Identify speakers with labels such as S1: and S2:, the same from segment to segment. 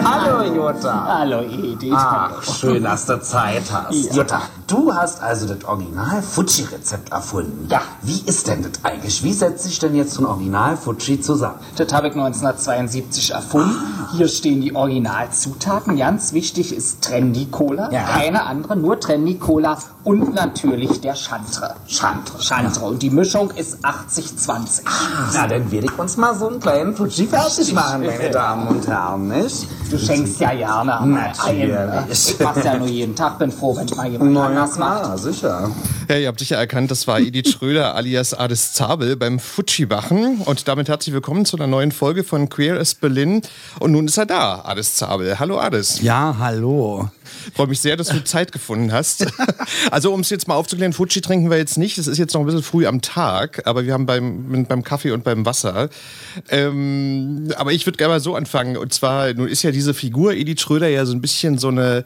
S1: Hallo Jutta.
S2: Hallo Edith.
S1: Ach, schön, dass du Zeit hast.
S2: Ja.
S1: Jutta, du hast also das Original Fuji-Rezept erfunden.
S2: Ja.
S1: Wie ist denn das eigentlich? Wie setzt sich denn jetzt so ein Original Fuji zusammen?
S2: Das habe ich 1972 erfunden. Hier stehen die Originalzutaten. Ganz wichtig ist Trendy Cola.
S1: Ja.
S2: Keine andere, nur Trendy Cola und natürlich der Chantre.
S1: Chantre.
S2: Chantre. Und die Mischung ist 80-20.
S1: Na, dann werde ich uns mal so einen kleinen Fuji fertig machen, meine Damen und Herren, nicht?
S2: Du schenkst ja gerne mal
S1: Natürlich.
S2: ein. Ich mach's ja nur jeden Tag. Bin froh, wenn mal jemand
S1: Na ja,
S2: anders macht.
S1: klar, sicher.
S3: Ja, ihr habt sicher erkannt, das war Edith Schröder alias Ades Zabel beim Fuji-Wachen. Und damit herzlich willkommen zu einer neuen Folge von Queer as Berlin. Und nun ist er da, Ades Zabel. Hallo Ades.
S4: Ja, hallo.
S3: Freue mich sehr, dass du Zeit gefunden hast. Also um es jetzt mal aufzuklären, Fuji trinken wir jetzt nicht. Es ist jetzt noch ein bisschen früh am Tag, aber wir haben beim, beim Kaffee und beim Wasser. Ähm, aber ich würde gerne mal so anfangen. Und zwar, nun ist ja diese Figur Edith Schröder ja so ein bisschen so eine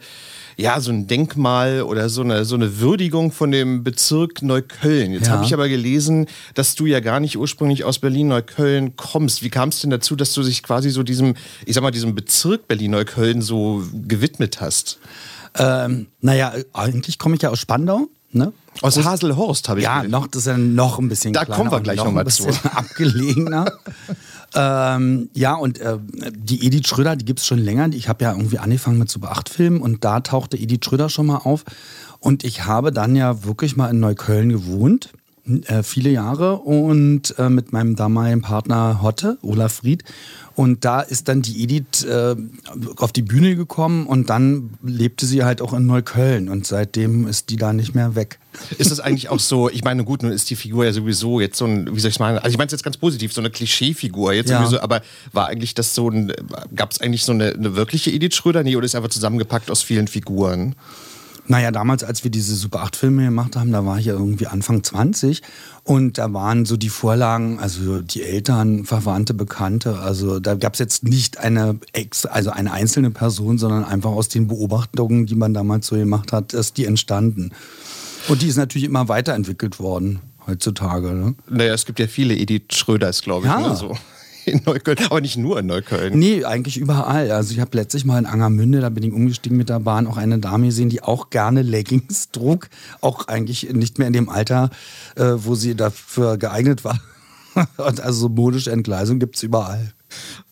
S3: ja, so ein Denkmal oder so eine, so eine Würdigung von dem Bezirk Neukölln. Jetzt
S4: Ja.
S3: habe ich aber gelesen, dass du ja gar nicht ursprünglich aus Berlin-Neukölln kommst. Wie kam es denn dazu, dass du dich quasi so diesem, ich sag mal, diesem Bezirk Berlin-Neukölln so gewidmet hast?
S4: Ähm, naja, eigentlich komme ich ja aus Spandau. Ne?
S3: Aus Haselhorst habe ich
S4: Ja,
S3: gelesen.
S4: noch, das ist ja noch ein bisschen
S3: Da
S4: kleiner
S3: kommen wir gleich
S4: noch
S3: noch zu.
S4: abgelegener. ähm, ja, und äh, die Edith Schröder, die gibt es schon länger. Ich habe ja irgendwie angefangen mit Super 8 Filmen und da tauchte Edith Schröder schon mal auf. Und ich habe dann ja wirklich mal in Neukölln gewohnt. Äh, viele Jahre und äh, mit meinem damaligen Partner Hotte, Olaf Fried. Und da ist dann die Edith äh, auf die Bühne gekommen und dann lebte sie halt auch in Neukölln und seitdem ist die da nicht mehr weg.
S3: Ist das eigentlich auch so, ich meine, gut, nun ist die Figur ja sowieso jetzt so ein, wie soll ich sagen, also ich meine es jetzt ganz positiv, so eine Klischeefigur jetzt
S4: Ja.
S3: sowieso, aber war eigentlich das so ein, gab es eigentlich so eine, eine wirkliche Edith Schröder? Nee, oder ist einfach zusammengepackt aus vielen Figuren?
S4: Naja, damals, als wir diese Super 8 Filme gemacht haben, da war ich ja irgendwie Anfang 20 und da waren so die Vorlagen, also die Eltern, Verwandte, Bekannte, also da gab es jetzt nicht eine, ex, also eine einzelne Person, sondern einfach aus den Beobachtungen, die man damals so gemacht hat, ist die entstanden. Und die ist natürlich immer weiterentwickelt worden heutzutage. Ne?
S3: Naja, es gibt ja viele Edith Schröders, glaube ich,
S4: Ja.
S3: ne, so in Neukölln, aber nicht nur in Neukölln.
S4: Nee, eigentlich überall. Also ich habe letztlich mal in Angermünde, da bin ich umgestiegen mit der Bahn, auch eine Dame gesehen, die auch gerne Leggings trug. Auch eigentlich nicht mehr in dem Alter, äh, wo sie dafür geeignet war. Und also so modische Entgleisung gibt's überall.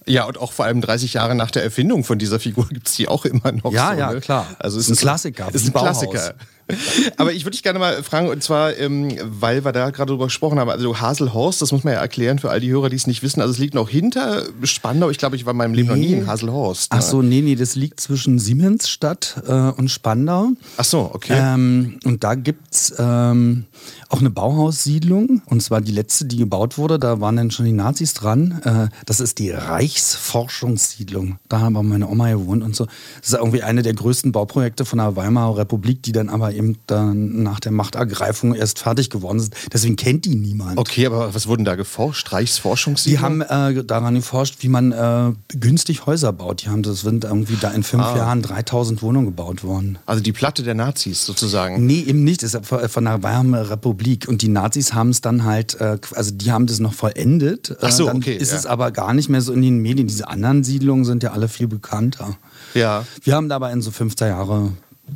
S3: Ja, und auch vor allem 30 Jahre nach der Erfindung von dieser Figur gibt es die auch immer noch.
S4: Ja,
S3: so,
S4: ja,
S3: ne?
S4: klar.
S3: Also es
S4: Ist ein Klassiker,
S3: Ist ein
S4: Bauhaus.
S3: Klassiker. Aber ich würde dich gerne mal fragen, und zwar, ähm, weil wir da gerade drüber gesprochen haben, also Haselhorst, das muss man ja erklären für all die Hörer, die es nicht wissen. Also es liegt noch hinter Spandau. Ich glaube, ich war in meinem Leben noch nie in Haselhorst. ne?
S4: Ach so, nee, nee, das liegt zwischen Siemensstadt äh, und Spandau.
S3: Ach so, okay.
S4: Ähm, und da gibt's ähm, auch eine Bauhaussiedlung. Und zwar die letzte, die gebaut wurde. Da waren dann schon die Nazis dran. Äh, das ist die Reichsforschungssiedlung. Da haben aber meine Oma gewohnt und so. Das ist irgendwie eine der größten Bauprojekte von der Weimarer Republik, die dann aber eben dann nach der Machtergreifung erst fertig geworden sind. Deswegen kennt die niemand.
S3: Okay, aber was wurden da geforscht?
S4: Die
S3: Reichsforschungssiedlung?
S4: haben äh, daran geforscht, wie man äh, günstig Häuser baut. Die haben, das sind irgendwie da in fünf
S3: Ah.
S4: Jahren 3000 Wohnungen gebaut worden.
S3: Also die Platte der Nazis sozusagen.
S4: Nee, eben nicht. Das ist von der Weimarer Republik. Und die Nazis haben es dann halt, äh, also die haben das noch vollendet. Äh,
S3: Ach so,
S4: dann
S3: okay,
S4: Ist
S3: ja.
S4: es aber gar nicht mehr so in den Medien. Diese anderen Siedlungen sind ja alle viel bekannter.
S3: Ja.
S4: Wir haben dabei in so 50er Jahre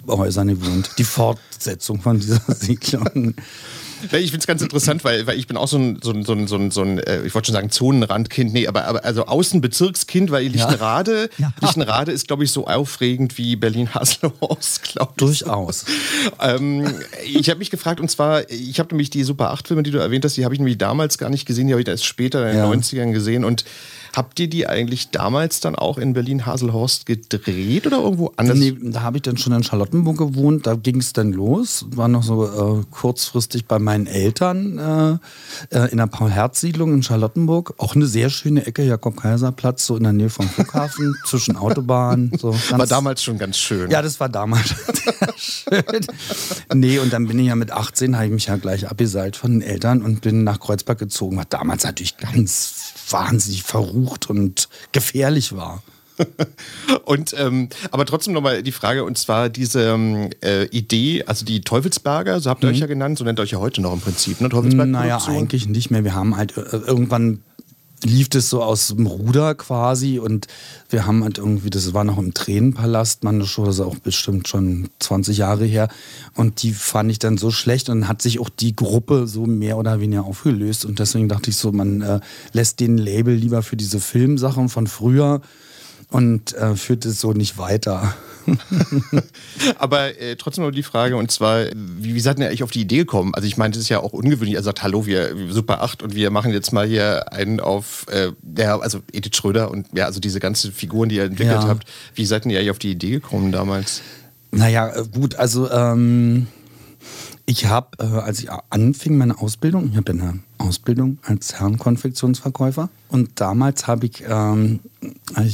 S4: Häusern gewohnt. Die Fortsetzung von dieser Siedlung.
S3: Ja, Ich finde es ganz interessant, weil, weil ich bin auch so ein, so ein, so ein, so ein, so ein äh, ich wollte schon sagen Zonenrandkind, nee, aber, aber also Außenbezirkskind, weil Lichtenrade,
S4: Ja.
S3: Lichtenrade ist, glaube ich, so aufregend wie Berlin-Haselhorst, glaube ich.
S4: Durchaus.
S3: Ähm, ich habe mich gefragt, und zwar, ich habe nämlich die Super 8-Filme, die du erwähnt hast, die habe ich nämlich damals gar nicht gesehen, die habe ich erst später in den
S4: Ja.
S3: 90ern gesehen. Und habt ihr die eigentlich damals dann auch in Berlin-Haselhorst gedreht oder irgendwo anders?
S4: Nee, da habe ich dann schon in Charlottenburg gewohnt. Da ging es dann los. War noch so äh, kurzfristig bei meinen Eltern äh, äh in der Paul-Herz-Siedlung in Charlottenburg. Auch eine sehr schöne Ecke, Jakob-Kaiser-Platz, so in der Nähe vom Flughafen, zwischen Autobahnen. So
S3: war damals schon ganz schön.
S4: Ja, das war damals schön. Nee, und dann bin ich ja mit 18, habe ich mich ja gleich abgeseilt von den Eltern und bin nach Kreuzberg gezogen, was damals natürlich ganz wahnsinnig verrucht und gefährlich war.
S3: und ähm, aber trotzdem nochmal die Frage, und zwar diese ähm, äh, Idee, also die Teufelsberger, so habt ihr mhm. euch ja genannt, so nennt ihr euch ja heute noch im Prinzip, ne?
S4: Teufelsberg naja, eigentlich nicht mehr. Wir haben halt äh, irgendwann lief das so aus dem Ruder quasi und wir haben halt irgendwie, das war noch im Tränenpalast, man das ist auch bestimmt schon 20 Jahre her und die fand ich dann so schlecht und hat sich auch die Gruppe so mehr oder weniger aufgelöst und deswegen dachte ich so, man äh, lässt den Label lieber für diese Filmsachen von früher und äh, führt es so nicht weiter.
S3: Aber äh, trotzdem noch die Frage, und zwar, wie, wie seid ihr eigentlich auf die Idee gekommen? Also ich meine, das ist ja auch ungewöhnlich. Er sagt, hallo, wir Super 8 und wir machen jetzt mal hier einen auf, äh, ja, also Edith Schröder und ja, also diese ganzen Figuren, die ihr entwickelt ja. habt. Wie seid ihr eigentlich auf die Idee gekommen damals?
S4: Naja, äh, gut, also ähm, ich habe, äh, als ich anfing meine Ausbildung, ich habe eine Ausbildung als Herrenkonfektionsverkäufer und damals habe ich ähm,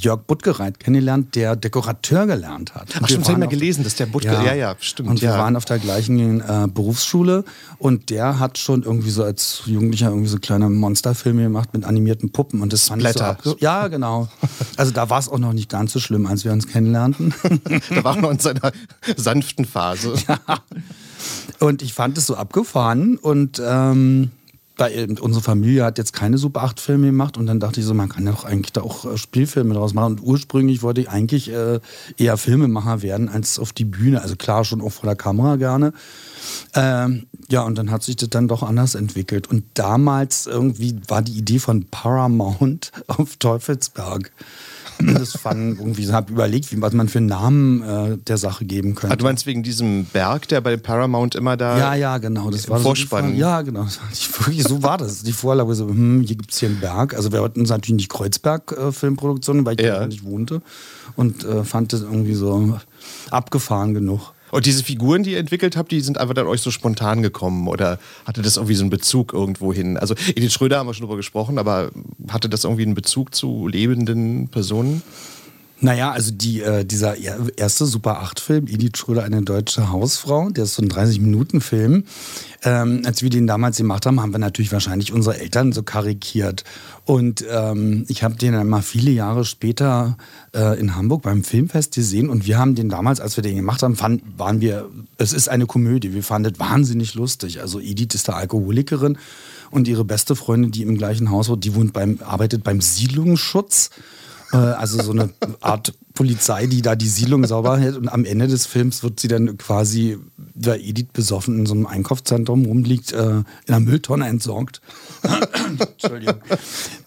S4: Jörg Buttgereit kennengelernt, der Dekorateur gelernt hat.
S3: Ach, stimmt, ich mal gelesen, dass der Buttgereit, ja, ja, ja, stimmt.
S4: Und
S3: ja.
S4: wir waren auf der gleichen äh, Berufsschule und der hat schon irgendwie so als Jugendlicher irgendwie so kleine Monsterfilme gemacht mit animierten Puppen und das
S3: fand ich so
S4: Ja, genau. Also da war es auch noch nicht ganz so schlimm, als wir uns kennenlernten.
S3: da waren wir in seiner sanften Phase. Ja.
S4: Und ich fand es so abgefahren und ähm, bei, unsere Familie hat jetzt keine Super 8 Filme gemacht und dann dachte ich so, man kann ja doch eigentlich da auch äh, Spielfilme draus machen. Und ursprünglich wollte ich eigentlich äh, eher Filmemacher werden als auf die Bühne. Also klar, schon auch vor der Kamera gerne. Ähm, ja, und dann hat sich das dann doch anders entwickelt. Und damals irgendwie war die Idee von Paramount auf Teufelsberg das fand irgendwie, habe überlegt, wie, was man für einen Namen äh, der Sache geben könnte. Ah,
S3: du meinst wegen diesem Berg, der bei Paramount immer da.
S4: Ja, ja, genau. Das war
S3: Vorspann.
S4: So ja, genau. So war das. Die Vorlage so, hm, hier gibt es hier einen Berg. Also wir hatten natürlich nicht Kreuzberg-Filmproduktionen, äh, weil ich ja. da nicht wohnte. Und äh, fand das irgendwie so abgefahren genug.
S3: Und diese Figuren, die ihr entwickelt habt, die sind einfach dann euch so spontan gekommen oder hatte das irgendwie so einen Bezug irgendwo hin? Also Edith Schröder haben wir schon drüber gesprochen, aber hatte das irgendwie einen Bezug zu lebenden Personen?
S4: Naja, also die, äh, dieser erste Super 8-Film, Edith Schröder, eine deutsche Hausfrau, der ist so ein 30-Minuten-Film. Ähm, als wir den damals gemacht haben, haben wir natürlich wahrscheinlich unsere Eltern so karikiert. Und ähm, ich habe den dann mal viele Jahre später äh, in Hamburg beim Filmfest gesehen und wir haben den damals, als wir den gemacht haben, fand, waren wir, es ist eine Komödie, wir fanden es wahnsinnig lustig. Also Edith ist da Alkoholikerin und ihre beste Freundin, die im gleichen Haus wohnt, die wohnt beim, arbeitet beim Siedlungsschutz. Äh, also so eine Art Polizei, die da die Siedlung sauber hält. Und am Ende des Films wird sie dann quasi, da Edith besoffen in so einem Einkaufszentrum rumliegt, äh, in einer Mülltonne entsorgt. Entschuldigung.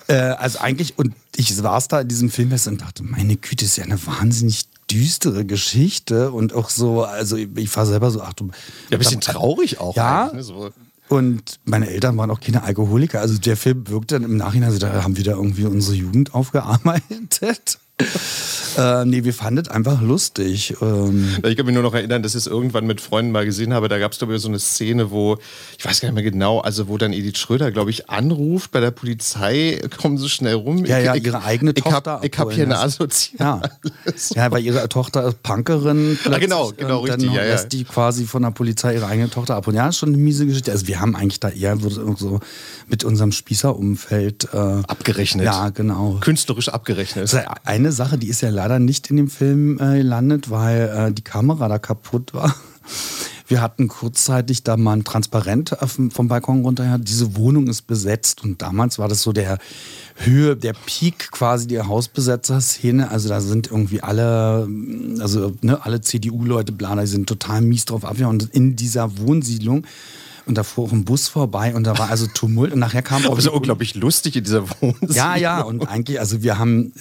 S4: Äh, also eigentlich, und ich saß da in diesem Filmfest und dachte, meine Güte, ist ja eine wahnsinnig düstere Geschichte und auch so, also ich war selber so, ach du.
S3: Ja, ein bisschen traurig auch.
S4: Ja. Ne, so. Und meine Eltern waren auch keine Alkoholiker. Also der Film wirkt dann im Nachhinein, also da haben wir da irgendwie unsere Jugend aufgearbeitet. äh, nee, wir fanden es einfach lustig. Ähm
S3: ich kann mich nur noch erinnern, dass ich es irgendwann mit Freunden mal gesehen habe. Da gab es, glaube ich, so eine Szene, wo, ich weiß gar nicht mehr genau, also wo dann Edith Schröder, glaube ich, anruft bei der Polizei, kommen so schnell rum.
S4: Ja, ja, ihre eigene ich Tochter.
S3: Hab, ich habe hier eine Assoziation.
S4: Ja. ja, weil ihre Tochter ist Punkerin.
S3: Ah, genau, genau,
S4: und
S3: richtig.
S4: Dann
S3: ja,
S4: lässt ja. die quasi von der Polizei ihre eigene Tochter abholen. Ja, ist schon eine miese Geschichte. Also wir haben eigentlich da eher so mit unserem Spießerumfeld äh,
S3: abgerechnet.
S4: Ja, genau.
S3: Künstlerisch abgerechnet.
S4: Das ist eine Sache, die ist ja leider nicht in dem Film äh, gelandet, weil äh, die Kamera da kaputt war. Wir hatten kurzzeitig da mal ein Transparent vom Balkon runter. Diese Wohnung ist besetzt und damals war das so der Höhe, der Peak quasi der Hausbesetzer-Szene. Also da sind irgendwie alle, also ne, alle CDU-Leute, bla, die sind total mies drauf ab. Und in dieser Wohnsiedlung und da fuhr auch ein Bus vorbei und da war also Tumult und nachher kam
S3: auch. Das ist unglaublich lustig in dieser Wohnung.
S4: Ja, ja, und eigentlich, also wir haben,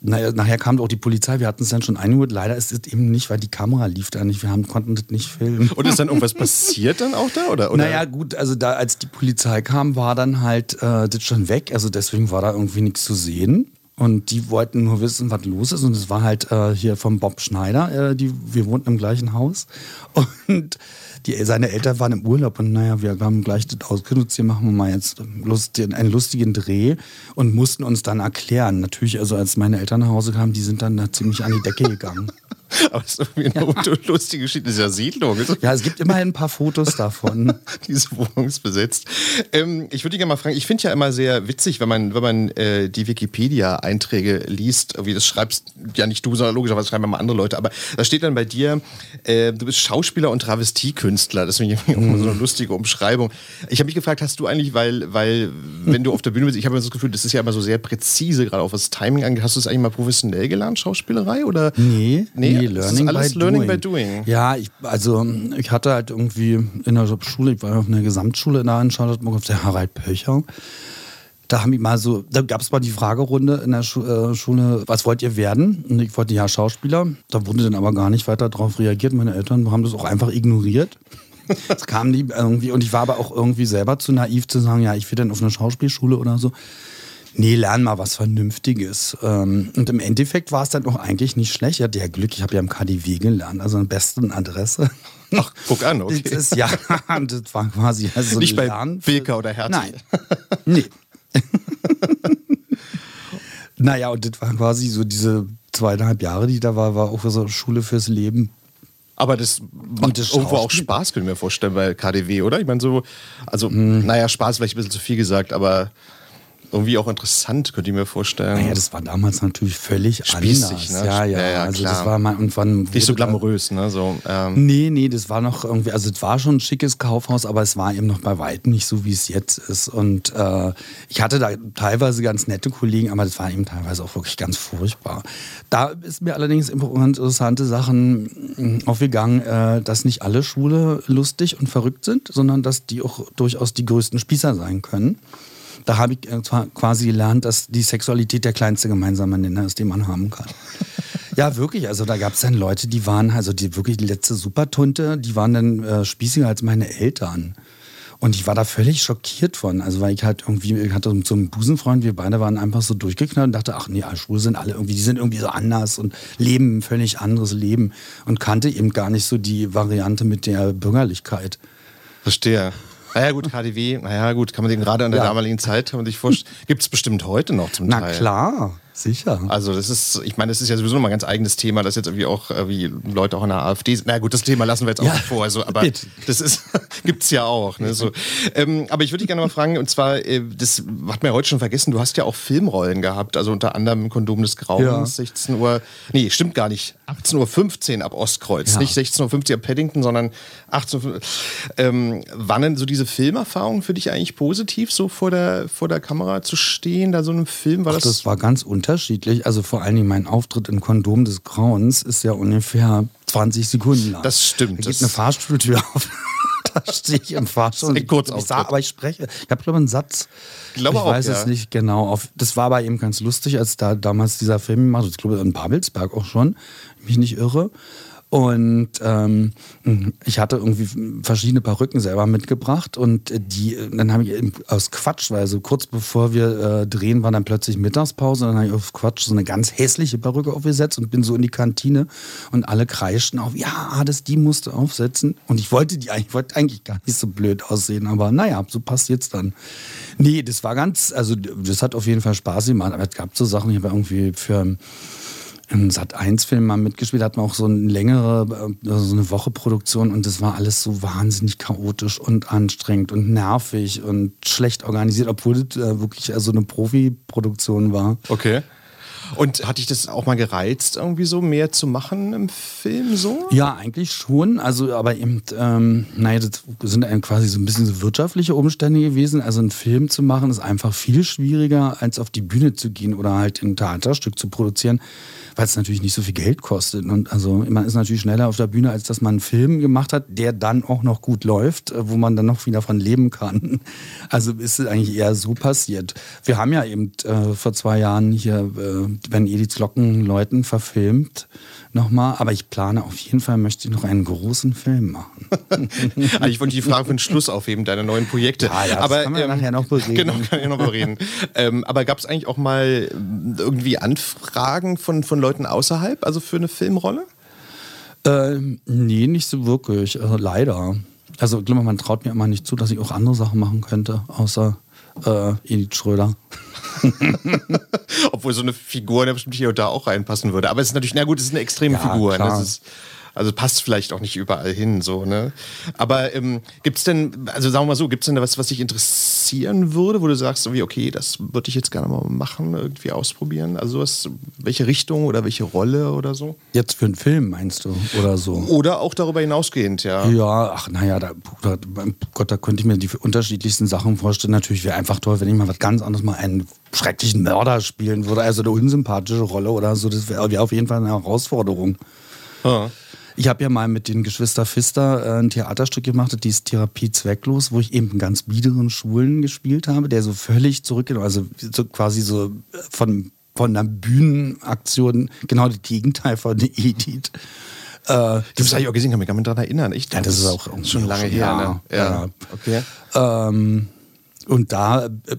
S4: naja, nachher kam auch die Polizei, wir hatten es dann schon eingeholt. Leider ist es eben nicht, weil die Kamera lief da nicht, wir haben, konnten das nicht filmen.
S3: Und ist dann irgendwas passiert dann auch da? Oder, oder?
S4: Naja, gut, also da, als die Polizei kam, war dann halt äh, das schon weg, also deswegen war da irgendwie nichts zu sehen. Und die wollten nur wissen, was los ist. Und es war halt äh, hier vom Bob Schneider. Äh, die, wir wohnten im gleichen Haus. Und die, seine Eltern waren im Urlaub. Und naja, wir haben gleich das ausgenutzt. Hier machen wir mal jetzt Lust, einen lustigen Dreh. Und mussten uns dann erklären. Natürlich, also als meine Eltern nach Hause kamen, die sind dann da ziemlich an die Decke gegangen.
S3: Aber es ist irgendwie eine ja. lustige Geschichte. Das ist ja Siedlung.
S4: Ja, es gibt immerhin ein paar Fotos davon.
S3: Diese Wohnung ist besetzt. Ähm, ich würde dich gerne mal fragen, ich finde ja immer sehr witzig, wenn man, wenn man äh, die Wikipedia-Einträge liest, wie das schreibst, ja nicht du, sondern logischerweise schreiben immer andere Leute, aber da steht dann bei dir, äh, du bist Schauspieler und Travestiekünstler. Das finde ich mhm. so eine lustige Umschreibung. Ich habe mich gefragt, hast du eigentlich, weil, weil wenn du auf der Bühne bist, ich habe das Gefühl, das ist ja immer so sehr präzise, gerade auch was das Timing angeht. Hast du das eigentlich mal professionell gelernt, Schauspielerei? Oder?
S4: Nee, nee,
S3: Learning alles by Learning doing. by Doing.
S4: Ja, ich, also ich hatte halt irgendwie in der Schule, ich war auf einer Gesamtschule da in Charlottenburg auf der Harald Pöcher. Da haben die mal so, da gab es mal die Fragerunde in der Schu äh, Schule, was wollt ihr werden? Und ich wollte ja Schauspieler. Da wurde dann aber gar nicht weiter darauf reagiert. Meine Eltern haben das auch einfach ignoriert. Es kam die irgendwie, und ich war aber auch irgendwie selber zu naiv zu sagen, ja, ich will dann auf eine Schauspielschule oder so. Nee, lern mal was Vernünftiges. Ähm, und im Endeffekt war es dann auch eigentlich nicht schlecht. Ich hatte ja Glück, ich habe ja im KDW gelernt, also an der besten Adresse.
S3: Ach, guck an, okay.
S4: Das ist, ja, das war quasi
S3: also Nicht bei Wilka oder Hertie.
S4: Nein, nee. naja, und das war quasi so diese zweieinhalb Jahre, die da war, war auch so Schule fürs Leben.
S3: Aber das macht das irgendwo auch Spaß, können wir mir vorstellen, bei KDW, oder? Ich meine, so, also, hm. naja, Spaß vielleicht ein bisschen zu viel gesagt, aber irgendwie auch interessant, könnt ihr mir vorstellen.
S4: Naja, das war damals natürlich völlig Spießig, anders.
S3: Ne? Ja, ja, ja, ja
S4: also klar. das war mal und wann
S3: nicht so glamourös, ne? So, ähm.
S4: Nee, nee, das war noch irgendwie, also es war schon ein schickes Kaufhaus, aber es war eben noch bei weitem nicht so, wie es jetzt ist. Und äh, ich hatte da teilweise ganz nette Kollegen, aber das war eben teilweise auch wirklich ganz furchtbar. Da ist mir allerdings interessante Sachen hm, aufgegangen, äh, dass nicht alle Schwule lustig und verrückt sind, sondern dass die auch durchaus die größten Spießer sein können. Da habe ich äh, quasi gelernt, dass die Sexualität der kleinste gemeinsame Nenner ist, den man haben kann. Ja, wirklich. Also da gab es dann Leute, die waren, also die wirklich die letzte Supertunte, die waren dann äh, spießiger als meine Eltern. Und ich war da völlig schockiert von. Also weil ich halt irgendwie, ich hatte so einen Busenfreund, wir beide waren einfach so durchgeknallt und dachte, ach nee, Schwule sind alle irgendwie, die sind irgendwie so anders und leben ein völlig anderes Leben und kannte eben gar nicht so die Variante mit der Bürgerlichkeit.
S3: Verstehe. Naja gut, KDW, naja gut, kann man den gerade an der ja. damaligen Zeit, kann man sich vorstellen, gibt es bestimmt heute noch zum
S4: Na
S3: Teil.
S4: Na klar. Sicher.
S3: Also das ist, ich meine, das ist ja sowieso nochmal ein ganz eigenes Thema, das jetzt irgendwie auch äh, wie Leute auch in der AfD sind. Na gut, das Thema lassen wir jetzt auch ja, vor. Also, aber bitte. das ist gibt's ja auch. Ne, so. ähm, aber ich würde dich gerne mal fragen, und zwar, äh, das hat ja heute schon vergessen, du hast ja auch Filmrollen gehabt, also unter anderem Kondom des Grauens, ja. 16 Uhr, nee, stimmt gar nicht, 18.15 Uhr ab Ostkreuz. Ja. Nicht 16.50 Uhr ab Paddington, sondern 18 Uhr. Ähm, waren denn so diese Filmerfahrungen für dich eigentlich positiv, so vor der, vor der Kamera zu stehen, da so einem Film?
S4: War Ach, das, das war ganz unterschiedlich unterschiedlich. Also vor allen Dingen mein Auftritt in Kondom des Grauens ist ja ungefähr 20 Sekunden lang.
S3: Das stimmt.
S4: Da geht eine Fahrstuhltür auf. da stehe ich im Fahrstuhl.
S3: Ich kurz
S4: ich sah, aber ich spreche. Ich habe glaube einen Satz.
S3: Glaube
S4: ich
S3: auch,
S4: weiß
S3: ja.
S4: es nicht genau. Auf, das war aber eben ganz lustig, als da damals dieser Film gemacht Ich glaube in Babelsberg auch schon, mich nicht irre. Und ähm, ich hatte irgendwie verschiedene Perücken selber mitgebracht und die, dann habe ich aus Quatsch, weil so kurz bevor wir äh, drehen, war dann plötzlich Mittagspause dann habe ich auf Quatsch so eine ganz hässliche Perücke aufgesetzt und bin so in die Kantine und alle kreischten auf, ja, das die musste aufsetzen. Und ich wollte die eigentlich, wollte eigentlich gar nicht so blöd aussehen, aber naja, so passt jetzt dann. Nee, das war ganz, also das hat auf jeden Fall Spaß gemacht, aber es gab so Sachen, ich habe irgendwie für im Sat1-Film mal mitgespielt, hatten wir auch so eine längere, äh, so eine Woche Produktion und das war alles so wahnsinnig chaotisch und anstrengend und nervig und schlecht organisiert, obwohl es äh, wirklich so eine Profi-Produktion war.
S3: Okay. Und hat dich das auch mal gereizt, irgendwie so mehr zu machen im Film so?
S4: Ja, eigentlich schon. Also, aber eben, ähm, naja, das sind quasi so ein bisschen so wirtschaftliche Umstände gewesen. Also einen Film zu machen ist einfach viel schwieriger, als auf die Bühne zu gehen oder halt ein Theaterstück zu produzieren weil es natürlich nicht so viel Geld kostet. Und also man ist natürlich schneller auf der Bühne, als dass man einen Film gemacht hat, der dann auch noch gut läuft, äh, wo man dann noch wieder von leben kann. Also ist es eigentlich eher so passiert. Wir haben ja eben äh, vor zwei Jahren hier äh, wenn Ediths Glocken läuten, verfilmt nochmal. Aber ich plane auf jeden Fall, möchte ich noch einen großen Film machen.
S3: also ich wollte die Frage für den Schluss aufheben, deine neuen Projekte.
S4: Ja, ja, das
S3: aber,
S4: kann man nachher noch bereden.
S3: Genau, kann ich noch bereden. ähm, aber gab es eigentlich auch mal irgendwie Anfragen von, von Leuten außerhalb, also für eine Filmrolle?
S4: Ähm, nee, nicht so wirklich. Also leider. Also ich glaube, man traut mir immer nicht zu, dass ich auch andere Sachen machen könnte, außer äh, Edith Schröder.
S3: Obwohl so eine Figur da bestimmt hier und da auch reinpassen würde. Aber es ist natürlich, na gut, es ist eine extreme
S4: Ja,
S3: Figur. Ne?
S4: klar.
S3: Das ist, also passt vielleicht auch nicht überall hin, so, ne? Aber ähm, gibt es denn, also sagen wir mal so, gibt es denn da was, was dich interessieren würde, wo du sagst, so wie, okay, das würde ich jetzt gerne mal machen, irgendwie ausprobieren? Also sowas, welche Richtung oder welche Rolle oder so?
S4: Jetzt für einen Film, meinst du? Oder so?
S3: Oder auch darüber hinausgehend, ja.
S4: Ja, ach naja, da, da, Gott, da könnte ich mir die unterschiedlichsten Sachen vorstellen. Natürlich wäre einfach toll, wenn ich mal was ganz anderes mal einen schrecklichen Mörder spielen würde, also eine unsympathische Rolle oder so. Das wäre wär auf jeden Fall eine Herausforderung.
S3: Ja.
S4: Ich habe ja mal mit den Geschwister Pfister äh, ein Theaterstück gemacht, das hieß Therapie zwecklos, wo ich eben einen ganz biederen Schwulen gespielt habe, der so völlig zurückgenommen, also so quasi so äh, von, von einer Bühnenaktion genau das Gegenteil von Edith. Äh,
S3: Das habe ich auch gesehen, kann mich gar nicht daran erinnern. Ich,
S4: Ja, das ist auch
S3: schon lange her.
S4: ja,
S3: ne?
S4: ja.
S3: Okay.
S4: Ähm, und da, äh,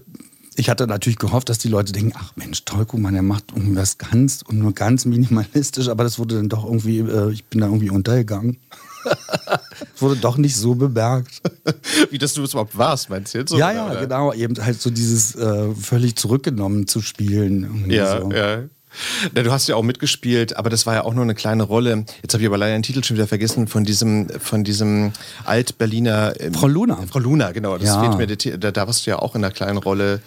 S4: ich hatte natürlich gehofft, dass die Leute denken, ach Mensch, mal, der macht irgendwas ganz und nur ganz minimalistisch, aber das wurde dann doch irgendwie, äh, ich bin da irgendwie untergegangen. wurde doch nicht so bemerkt.
S3: Wie dass du es überhaupt warst, meinst du jetzt?
S4: ja,
S3: oder?
S4: ja, genau, eben halt so dieses äh, völlig zurückgenommen zu spielen.
S3: Ja,
S4: so.
S3: ja. Na, du hast ja auch mitgespielt, aber das war ja auch nur eine kleine Rolle. Jetzt habe ich aber leider den Titel schon wieder vergessen von diesem, von diesem Alt-Berliner. ähm,
S4: Frau Luna.
S3: Frau Luna, genau. Das
S4: Ja.
S3: fehlt mir, da, da warst du ja auch in einer kleinen Rolle.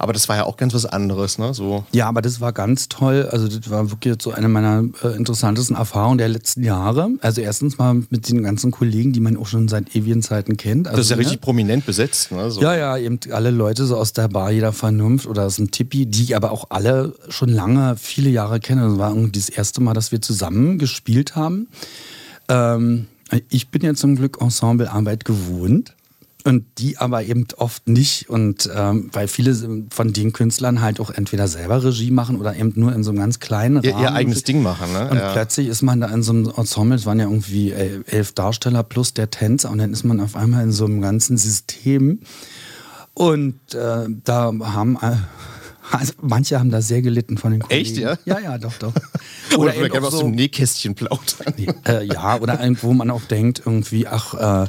S3: Aber das war ja auch ganz was anderes, ne? So.
S4: Ja, aber das war ganz toll. Also das war wirklich so eine meiner äh, interessantesten Erfahrungen der letzten Jahre. Also erstens mal mit den ganzen Kollegen, die man auch schon seit ewigen Zeiten kennt. Also,
S3: Das ist ja
S4: ne?
S3: richtig prominent besetzt, ne? So.
S4: Ja, ja, eben alle Leute so aus der Bar jeder Vernunft oder aus dem Tippi, die aber auch alle schon lange, viele Jahre kennen. Das war irgendwie das erste Mal, dass wir zusammen gespielt haben. Ähm, ich bin ja zum Glück Ensemblearbeit gewohnt. Und die aber eben oft nicht. Und ähm, weil viele von den Künstlern halt auch entweder selber Regie machen oder eben nur in so einem ganz kleinen
S3: Ihr,
S4: Rahmen.
S3: ihr eigenes Ding machen, ne?
S4: Und
S3: ja.
S4: plötzlich ist man da in so einem Ensemble, es waren ja irgendwie el- elf Darsteller plus der Tänzer und dann ist man auf einmal in so einem ganzen System. Und äh, da haben äh, also manche haben da sehr gelitten von den Kollegen.
S3: Echt, ja?
S4: Ja, ja, doch, doch.
S3: Oder, oder gerne
S4: auch
S3: aus dem Nähkästchen plaudern.
S4: äh, ja, oder wo man auch denkt, irgendwie, ach, äh,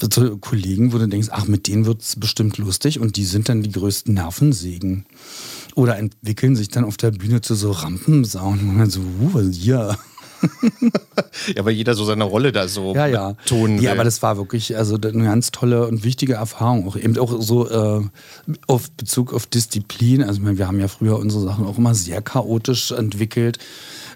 S4: so Kollegen, wo du denkst, ach, mit denen wird es bestimmt lustig und die sind dann die größten Nervensägen. Oder entwickeln sich dann auf der Bühne zu so Rampensauen. Und man so, uh, was ist hier?
S3: Ja, weil jeder so seine Rolle da so
S4: Ja, ja.
S3: betonen will.
S4: Ja, aber das war wirklich also eine ganz tolle und wichtige Erfahrung. Auch eben auch so äh, auf Bezug auf Disziplin. Also meine, wir haben ja früher unsere Sachen auch immer sehr chaotisch entwickelt.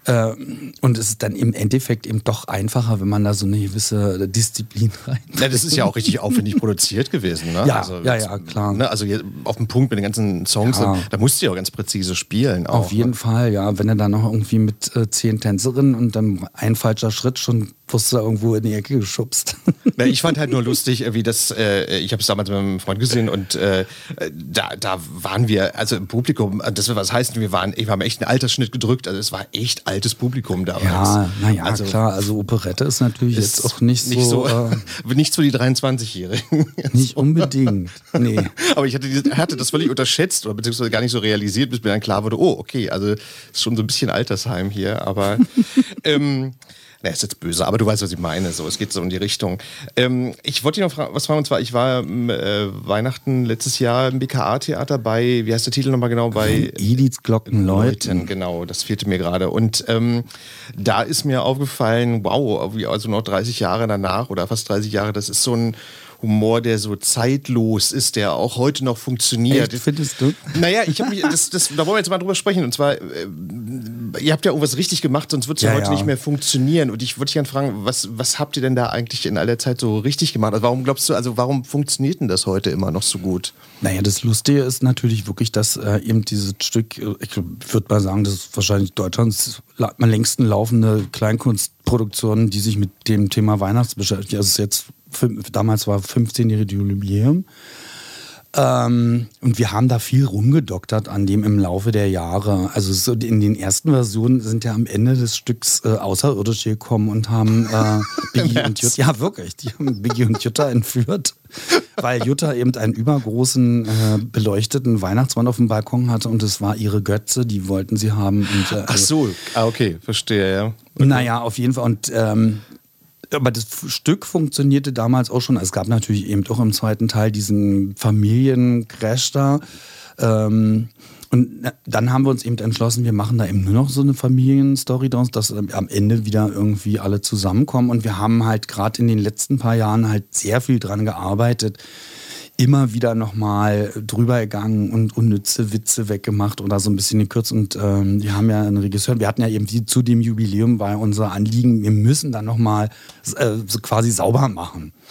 S4: Äh, und es ist dann im Endeffekt eben doch einfacher, wenn man da so eine gewisse Disziplin rein.
S3: Ja, das ist ja auch richtig aufwendig produziert gewesen, ne?
S4: Ja, ja, ja, klar.
S3: Ne? Also auf dem Punkt mit den ganzen Songs,
S4: Ja.
S3: da, da musst du ja auch ganz präzise spielen. Auch,
S4: Auf jeden
S3: ne?
S4: Fall, ja. Wenn er dann noch irgendwie mit äh, zehn Tänzerinnen und dann ein falscher Schritt schon wirst du irgendwo in die Ecke geschubst.
S3: Na, ich fand halt nur lustig, äh, wie das, äh, ich habe es damals mit meinem Freund gesehen und äh, da, da waren wir, also im Publikum, das was heißen, wir waren, wir haben echt einen Altersschnitt gedrückt, also es war echt altes Publikum damals.
S4: ja, naja,
S3: also,
S4: klar. Also Operette ist natürlich
S3: ist
S4: jetzt auch nicht so.
S3: nicht so,
S4: äh,
S3: nicht so die 23-Jährigen.
S4: nicht unbedingt. Nee.
S3: Aber ich hatte, diese, hatte das völlig unterschätzt oder beziehungsweise gar nicht so realisiert, bis mir dann klar wurde, oh, okay, also ist schon so ein bisschen Altersheim hier, aber ähm, na, ist jetzt böse, aber du weißt, was ich meine. So, es geht so in die Richtung. Ähm, ich wollte dich noch fragen, was fragen, und zwar, ich war ähm, äh, Weihnachten letztes Jahr im BKA-Theater bei, wie heißt der Titel nochmal genau, bei
S4: Ediths Glocken
S3: Leuten,
S4: läuten.
S3: genau, das fehlte mir gerade. Und ähm, da ist mir aufgefallen, wow, also noch 30 Jahre danach oder fast 30 Jahre, das ist so ein Humor, der so zeitlos ist, der auch heute noch funktioniert.
S4: Echt, findest du?
S3: Naja, ich habe mich, das, das, da wollen wir jetzt mal drüber sprechen. Und zwar, äh, ihr habt ja irgendwas richtig gemacht, sonst wird es ja,
S4: Ja,
S3: heute
S4: ja.
S3: nicht mehr funktionieren. Und ich würde dich gerne fragen, was, was habt ihr denn da eigentlich in aller Zeit so richtig gemacht? Also warum glaubst du, also warum funktioniert denn das heute immer noch so gut?
S4: Naja, das Lustige ist natürlich wirklich, dass äh, eben dieses Stück, ich würde mal sagen, das ist wahrscheinlich Deutschlands la- am längsten laufende Kleinkunstproduktion, die sich mit dem Thema Weihnachts beschäftigt. Also es ist jetzt, damals war 15-jährige Jubiläum. Ähm, und wir haben da viel rumgedoktert an dem im Laufe der Jahre. Also so in den ersten Versionen sind ja am Ende des Stücks äh, Außerirdische gekommen und haben äh, Biggie und Jutta, ja wirklich, die haben Biggie und Jutta entführt, weil Jutta eben einen übergroßen äh, beleuchteten Weihnachtsmann auf dem Balkon hatte und es war ihre Götze, die wollten sie haben. Und, äh,
S3: Ach so, ah, okay, verstehe, ja.
S4: naja, auf jeden Fall. Und ähm, aber das Stück funktionierte damals auch schon. Es gab natürlich eben auch im zweiten Teil diesen Familiencrash da. Ähm, und dann haben wir uns eben entschlossen, wir machen da eben nur noch so eine Familienstory draus, dass am Ende wieder irgendwie alle zusammenkommen. Und wir haben halt gerade in den letzten paar Jahren halt sehr viel dran gearbeitet, immer wieder nochmal drüber gegangen und unnütze Witze weggemacht oder so ein bisschen gekürzt. Und ähm, wir haben ja einen Regisseur, wir hatten ja eben zu dem Jubiläum bei unser Anliegen, wir müssen dann nochmal äh, quasi sauber machen.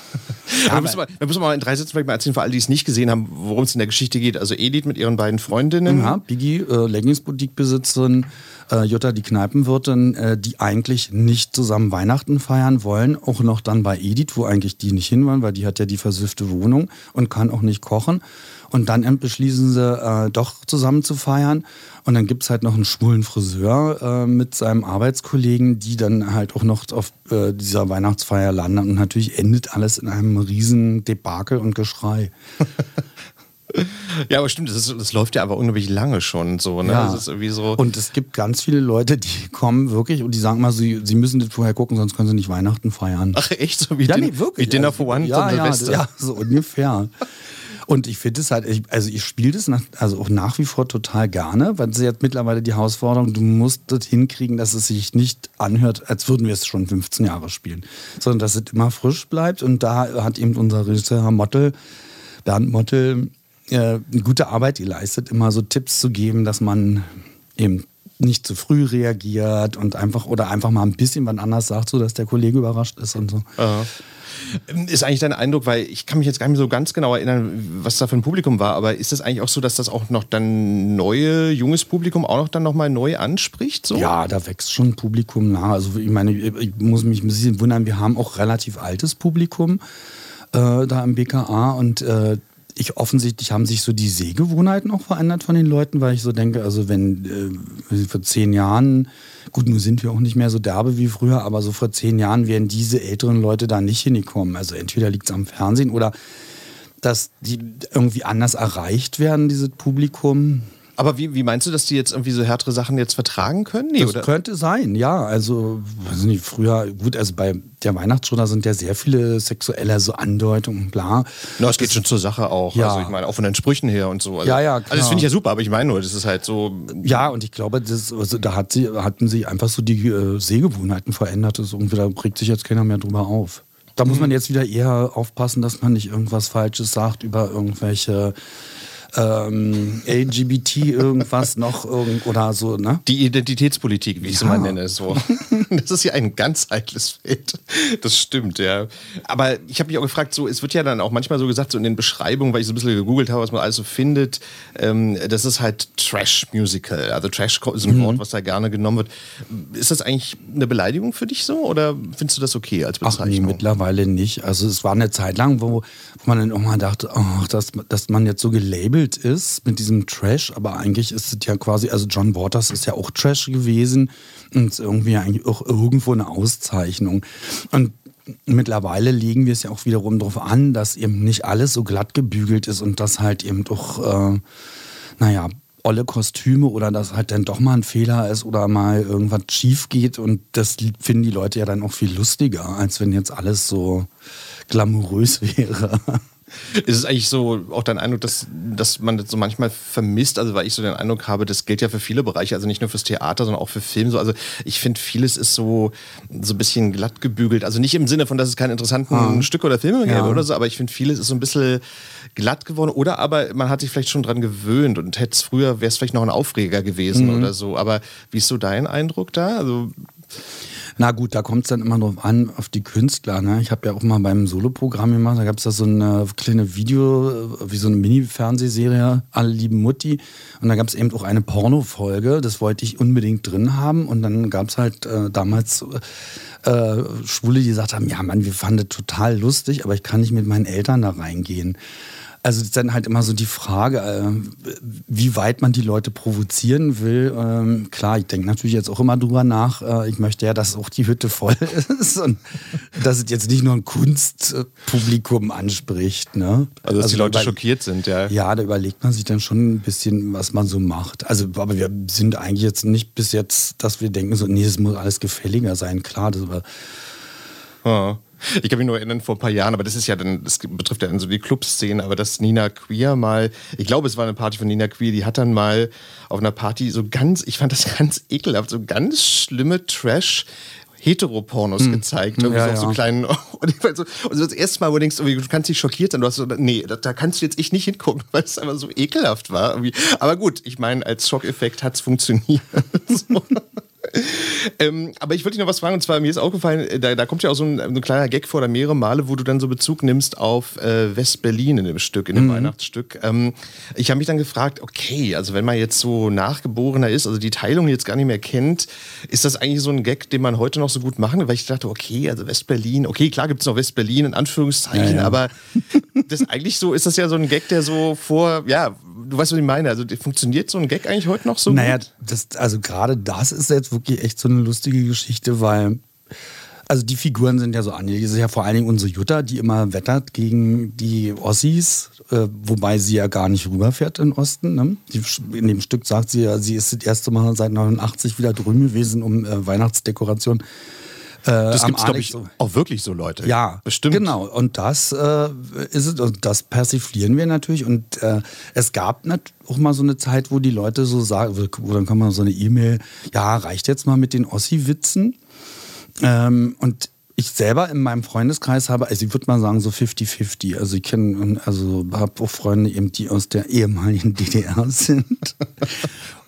S3: Ja, wir, müssen mal, wir müssen mal in drei Sätzen vielleicht mal erzählen, für alle, die es nicht gesehen haben, worum es in der Geschichte geht. Also Edith mit ihren beiden Freundinnen.
S4: Ja, Biggie, äh, Leggings-Boutique-Besitzerin, äh, Jutta, die Kneipenwirtin, äh, die eigentlich nicht zusammen Weihnachten feiern wollen. Auch noch dann bei Edith, wo eigentlich die nicht hin wollen, weil die hat ja die versüffte Wohnung und kann auch nicht kochen. Und dann beschließen sie, äh, doch zusammen zu feiern. Und dann gibt es halt noch einen schwulen Friseur äh, mit seinem Arbeitskollegen, die dann halt auch noch auf äh, dieser Weihnachtsfeier landen. Und natürlich endet alles in einem riesen Debakel und Geschrei.
S3: Ja, aber stimmt, das, ist, das, läuft ja aber unglaublich lange schon so. Ne?
S4: Ja. So und es gibt ganz viele Leute, die kommen wirklich und die sagen mal, sie, sie müssen das vorher gucken, sonst können sie nicht Weihnachten feiern.
S3: Ach echt? So wie,
S4: ja,
S3: Din
S4: nee, wirklich.
S3: wie Dinner for One
S4: ja, ja, ja, so ungefähr. Und ich finde es halt, ich, also ich spiele das nach, also auch nach wie vor total gerne, weil es jetzt mittlerweile die Herausforderung, du musst das hinkriegen, dass es sich nicht anhört, als würden wir es schon 15 Jahre spielen, sondern dass es immer frisch bleibt. Und da hat eben unser Regisseur Herr Mottel, Bernd Mottel, äh, eine gute Arbeit geleistet, immer so Tipps zu geben, dass man eben nicht zu früh reagiert und einfach oder einfach mal ein bisschen was anders sagt, so dass der Kollege überrascht ist und so.
S3: Aha. Ist eigentlich dein Eindruck, weil ich kann mich jetzt gar nicht mehr so ganz genau erinnern, was da für ein Publikum war, aber ist das eigentlich auch so, dass das auch noch dann neue, junges Publikum auch noch dann nochmal neu anspricht? So?
S4: Ja, da wächst schon Publikum nach. Also ich meine, ich muss mich ein bisschen wundern, wir haben auch relativ altes Publikum äh, da im BKA und äh, ich offensichtlich haben sich so die Sehgewohnheiten auch verändert von den Leuten, weil ich so denke, also wenn äh, vor zehn Jahren Gut, nun sind wir auch nicht mehr so derbe wie früher, aber so vor zehn Jahren wären diese älteren Leute da nicht hingekommen. Also entweder liegt es am Fernsehen oder dass die irgendwie anders erreicht werden, dieses Publikum.
S3: Aber wie, wie meinst du, dass die jetzt irgendwie so härtere Sachen jetzt vertragen können?
S4: Nee, das oder? könnte sein, ja. Also, weiß nicht, früher, gut, also bei der Weihnachtsschule sind ja sehr viele sexuelle so Andeutungen, bla.
S3: Na, es geht das, schon zur Sache auch. Ja. Also, ich meine, auch von den Sprüchen her und so. Also,
S4: ja, ja, klar.
S3: Also, das finde ich ja super, aber ich meine nur, das ist halt so.
S4: Ja, und ich glaube, das, also, da hat sie, hatten sie einfach so die äh, Sehgewohnheiten verändert. Das irgendwie, da regt sich jetzt keiner mehr drüber auf. Da muss mhm. man jetzt wieder eher aufpassen, dass man nicht irgendwas Falsches sagt über irgendwelche ähm, LGBT irgendwas noch irgend, oder so, ne?
S3: Die Identitätspolitik, wie ich es ja. mal nenne. So. Das ist ja ein ganz heikles Feld. Das stimmt, ja. Aber ich habe mich auch gefragt, so, es wird ja dann auch manchmal so gesagt, so in den Beschreibungen, weil ich so ein bisschen gegoogelt habe, was man alles so findet, ähm, das ist halt Trash-Musical. Also Trash ist ein mhm. Wort, was da gerne genommen wird. Ist das eigentlich eine Beleidigung für dich so oder findest du das okay als Bezeichnung? Ach
S4: nee, mittlerweile nicht. Also es war eine Zeit lang, wo, man dann auch mal dachte, oh, dass, dass man jetzt so gelabelt ist mit diesem Trash, aber eigentlich ist es ja quasi, also John Waters ist ja auch Trash gewesen und irgendwie eigentlich auch irgendwo eine Auszeichnung. Und mittlerweile legen wir es ja auch wiederum darauf an, dass eben nicht alles so glatt gebügelt ist und dass halt eben doch, äh, naja, olle Kostüme oder dass halt dann doch mal ein Fehler ist oder mal irgendwas schief geht und das finden die Leute ja dann auch viel lustiger, als wenn jetzt alles so glamourös wäre.
S3: Ist es eigentlich so auch dein Eindruck, dass, dass man das so manchmal vermisst? Also, weil ich so den Eindruck habe, das gilt ja für viele Bereiche, also nicht nur fürs Theater, sondern auch für Film. So, also, ich finde, vieles ist so, so ein bisschen glatt gebügelt. Also, nicht im Sinne von, dass es keine interessanten ah. Stücke oder Filme gäbe ja. oder so, aber ich finde, vieles ist so ein bisschen glatt geworden. Oder aber man hat sich vielleicht schon dran gewöhnt und hätte es früher, wäre es vielleicht noch ein Aufreger gewesen mhm. oder so. Aber wie ist so dein Eindruck da? Also,
S4: na gut, da kommt es dann immer drauf an, auf die Künstler. Ne? Ich habe ja auch mal beim Soloprogramm gemacht, da gab es da so eine kleine Video, wie so eine Mini-Fernsehserie, Alle lieben Mutti. Und da gab es eben auch eine Porno-Folge, das wollte ich unbedingt drin haben. Und dann gab es halt äh, damals äh, Schwule, die gesagt haben, ja Mann, wir fanden das total lustig, aber ich kann nicht mit meinen Eltern da reingehen. Also das ist dann halt immer so die Frage, äh, wie weit man die Leute provozieren will. Ähm, klar, ich denke natürlich jetzt auch immer drüber nach. Äh, ich möchte ja, dass auch die Hütte voll ist und dass es jetzt nicht nur ein Kunstpublikum anspricht. Ne?
S3: Also, dass
S4: also
S3: die Leute schockiert sind, ja.
S4: Ja, da überlegt man sich dann schon ein bisschen, was man so macht. Also, aber wir sind eigentlich jetzt nicht bis jetzt, dass wir denken, so, nee, es muss alles gefälliger sein. Klar, das.
S3: Ja. Ich kann mich nur erinnern, vor ein paar Jahren, aber das ist ja dann, das betrifft ja dann so die Clubszene, aber dass Nina Queer mal, ich glaube, es war eine Party von Nina Queer, die hat dann mal auf einer Party so ganz, ich fand das ganz ekelhaft, so ganz schlimme Trash- Heteropornos hm. gezeigt, irgendwie
S4: Ja,
S3: so, auf so
S4: ja.
S3: kleinen. Und, ich war so, und das erste Mal, wo du denkst, du kannst dich schockiert sein, du hast so, nee, da, da kannst du jetzt ich nicht hingucken, weil es einfach so ekelhaft war. Irgendwie. Aber gut, ich meine, als Schockeffekt hat es funktioniert. so. ähm, aber ich wollte dich noch was fragen, und zwar mir ist aufgefallen, äh, da, da kommt ja auch so ein, ein kleiner Gag vor oder mehrere Male, wo du dann so Bezug nimmst auf äh, West-Berlin in dem Stück, in dem Weihnachtsstück. Ähm, ich habe mich dann gefragt, okay, also wenn man jetzt so Nachgeborener ist, also die Teilung jetzt gar nicht mehr kennt, ist das eigentlich so ein Gag, den man heute noch so gut machen? Weil ich dachte, okay, also West-Berlin, okay, klar gibt es noch West-Berlin in Anführungszeichen,
S4: Ja, ja.
S3: aber das eigentlich so, ist das ja so ein Gag, der so vor, ja, du weißt, was ich meine, also funktioniert so ein Gag eigentlich heute noch so
S4: Naja, das, also gerade das ist jetzt wirklich echt so eine lustige Geschichte, weil also die Figuren sind ja so angelegt. Das ist ja vor allen Dingen unsere Jutta, die immer wettert gegen die Ossis, äh, wobei sie ja gar nicht rüberfährt in den Osten. Ne? Die, in dem Stück sagt sie ja, sie ist das erste Mal seit 89 wieder drüben gewesen, um äh, Weihnachtsdekoration. Äh,
S3: Das gibt es, glaube ich, auch wirklich so Leute.
S4: ja,
S3: bestimmt.
S4: Genau, und das äh, ist es, und das persiflieren wir natürlich. Und äh, es gab auch mal so eine Zeit, wo die Leute so sagen, wo dann kommt mal so eine E-Mail, ja, reicht jetzt mal mit den Ossi-Witzen. Ähm, und ich selber in meinem Freundeskreis habe, also ich würde mal sagen, so 50-50. Also ich kenne, also habe auch Freunde eben, die aus der ehemaligen DDR sind.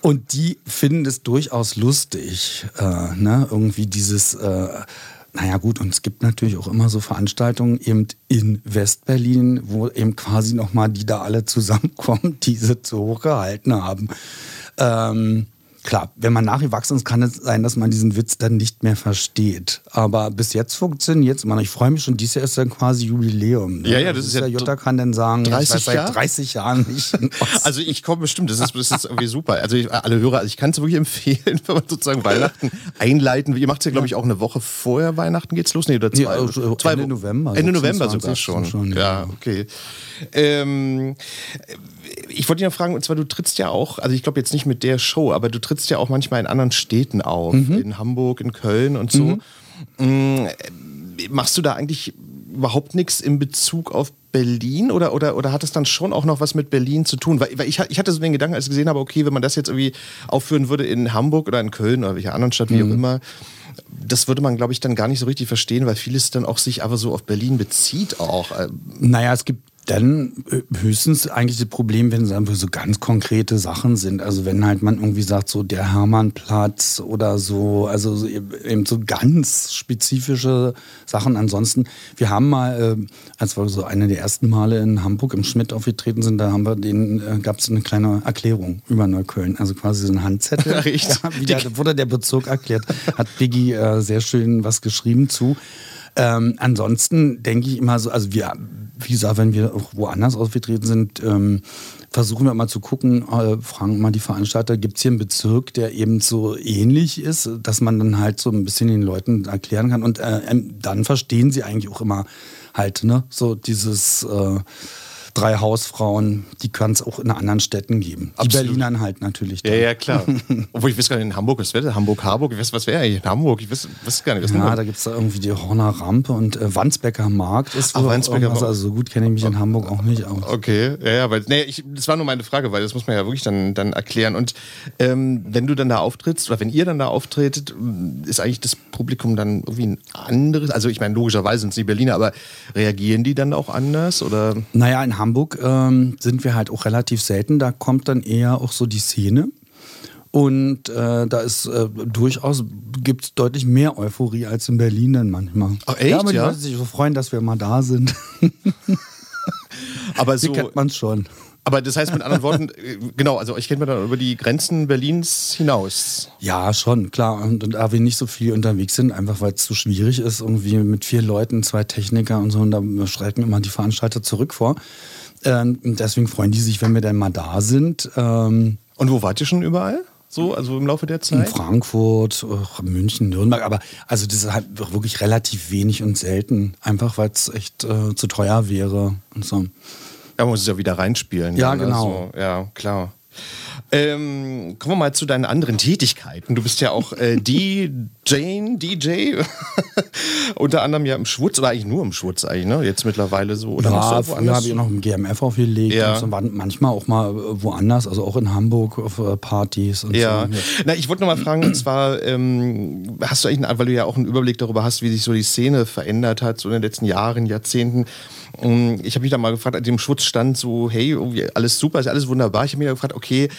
S4: Und die finden es durchaus lustig, äh, ne? irgendwie dieses, äh, naja gut, und es gibt natürlich auch immer so Veranstaltungen eben in Westberlin, wo eben quasi nochmal die da alle zusammenkommen, die sie so hochgehalten haben. Ähm, Klar, wenn man nachgewachsen ist, kann es sein, dass man diesen Witz dann nicht mehr versteht. Aber bis jetzt funktioniert es immer. Ich freue mich schon, dieses Jahr ist dann quasi Jubiläum. ne?
S3: Ja, ja, das ist ja
S4: Jutta kann dann sagen,
S3: 30
S4: ich weiß, seit
S3: Jahre?
S4: 30 Jahren nicht.
S3: Also ich komme bestimmt, das ist, das ist irgendwie super. Also ich, alle Hörer, also ich kann es wirklich empfehlen, wenn man sozusagen Weihnachten einleiten will. Ihr macht es ja, glaube ich, auch eine Woche vorher Weihnachten geht's los. Nee, oder zwei,
S4: Nee, also
S3: zwei
S4: Ende November,
S3: Ende November sogar
S4: 26.
S3: schon.
S4: schon,
S3: ja.
S4: ja.
S3: okay. Ähm, ich wollte dich noch fragen, und zwar du trittst ja auch, also ich glaube jetzt nicht mit der Show, aber du trittst ja auch manchmal in anderen Städten auf. In Hamburg, in Köln und so. Mm, Machst du da eigentlich überhaupt nichts in Bezug auf Berlin oder, oder, oder hat es dann schon auch noch was mit Berlin zu tun? Weil, weil ich, ich hatte so den Gedanken, als ich gesehen habe, okay, wenn man das jetzt irgendwie aufführen würde in Hamburg oder in Köln oder welcher anderen Stadt, wie auch immer, das würde man, glaube ich, dann gar nicht so richtig verstehen, weil vieles dann auch sich aber so auf Berlin bezieht auch. Ähm,
S4: Naja, es gibt dann äh, höchstens eigentlich das Problem, wenn es einfach so ganz konkrete Sachen sind. Also wenn halt man irgendwie sagt, so der Hermannplatz oder so, also so eben so ganz spezifische Sachen. Ansonsten, wir haben mal, äh, als wir so eine der ersten Male in Hamburg im Schmidt aufgetreten sind, da haben wir den, äh, gab es eine kleine Erklärung über Neukölln. Also quasi so ein Handzettel.
S3: Echt?
S4: Ja, wie der, wurde der Bezirk erklärt. Hat Biggie sehr schön was geschrieben zu. Ähm, ansonsten denke ich immer so, also wir, wie gesagt, wenn wir auch woanders aufgetreten sind, ähm, versuchen wir mal zu gucken, äh, fragen mal die Veranstalter, gibt es hier einen Bezirk, der eben so ähnlich ist, dass man dann halt so ein bisschen den Leuten erklären kann? Und äh, ähm, dann verstehen sie eigentlich auch immer halt, ne, so dieses äh, drei Hausfrauen, die kann es auch in anderen Städten geben. Die
S3: Absolut.
S4: Berlinern halt natürlich.
S3: Ja,
S4: dann.
S3: ja, klar. Obwohl ich weiß gar nicht, in Hamburg, was wäre Hamburg, Harburg, ich weiß, was wäre eigentlich in Hamburg? Ich weiß, weiß gar nicht. Was
S4: Ja, da gibt es da irgendwie die Horner Rampe und äh, Wandsbecker Markt ist
S3: Ach,
S4: irgendwas.
S3: Markt.
S4: Also so gut kenne ich mich in Hamburg auch nicht aus.
S3: Okay, ja, ja, weil, nee, ich, das war nur meine Frage, weil das muss man ja wirklich dann, dann erklären. Und ähm, wenn du dann da auftrittst oder wenn ihr dann da auftretet, ist eigentlich das Publikum dann irgendwie ein anderes? Also ich meine, logischerweise sind es die Berliner, aber reagieren die dann auch anders? Oder?
S4: Naja, in Hamburg ähm, sind wir halt auch relativ selten. Da kommt dann eher auch so die Szene. Und äh, da ist äh, durchaus, gibt es deutlich mehr Euphorie als in Berlin dann manchmal.
S3: Ach, echt,
S4: Ja, aber die
S3: ja?
S4: Leute sich so freuen, dass wir mal da sind.
S3: Aber so,
S4: kennt man es schon.
S3: aber das heißt mit anderen Worten, äh, genau, also ich kenne mir dann über die Grenzen Berlins hinaus.
S4: Ja, schon, klar. Und, und da wir nicht so viel unterwegs sind, einfach weil es zu schwierig ist, irgendwie mit vier Leuten, zwei Techniker und so, und da schreiten immer die Veranstalter zurück vor. Ähm, deswegen freuen die sich, wenn wir dann mal da sind. Ähm,
S3: Und wo wart ihr schon überall? So, also im Laufe der
S4: in
S3: Zeit?
S4: Frankfurt, äh, München, Nürnberg, aber also das ist halt wirklich relativ wenig und selten, einfach weil es echt äh, zu teuer wäre und so.
S3: Ja, man muss es ja wieder reinspielen.
S4: Ja,
S3: dann,
S4: genau.
S3: Also, ja, klar. Ähm, kommen wir mal zu deinen anderen Tätigkeiten. Du bist ja auch äh, DJ, DJ, unter anderem ja im Schwutz, oder eigentlich nur im Schwutz eigentlich, ne? Jetzt mittlerweile so. Oder
S4: Ja, früher habe ich noch im GMF aufgelegt
S3: Ja.
S4: und so, waren manchmal auch mal äh, woanders, also auch in Hamburg auf äh, Partys und
S3: Ja,
S4: so.
S3: na, ich wollte noch mal fragen, und zwar, ähm, hast du eigentlich, einen, weil du ja auch einen Überblick darüber hast, wie sich so die Szene verändert hat, so in den letzten Jahren, Jahrzehnten. Ähm, Ich habe mich da mal gefragt, an dem Schutz stand so, hey, alles super, ist alles wunderbar. Ich habe mich da gefragt, okay,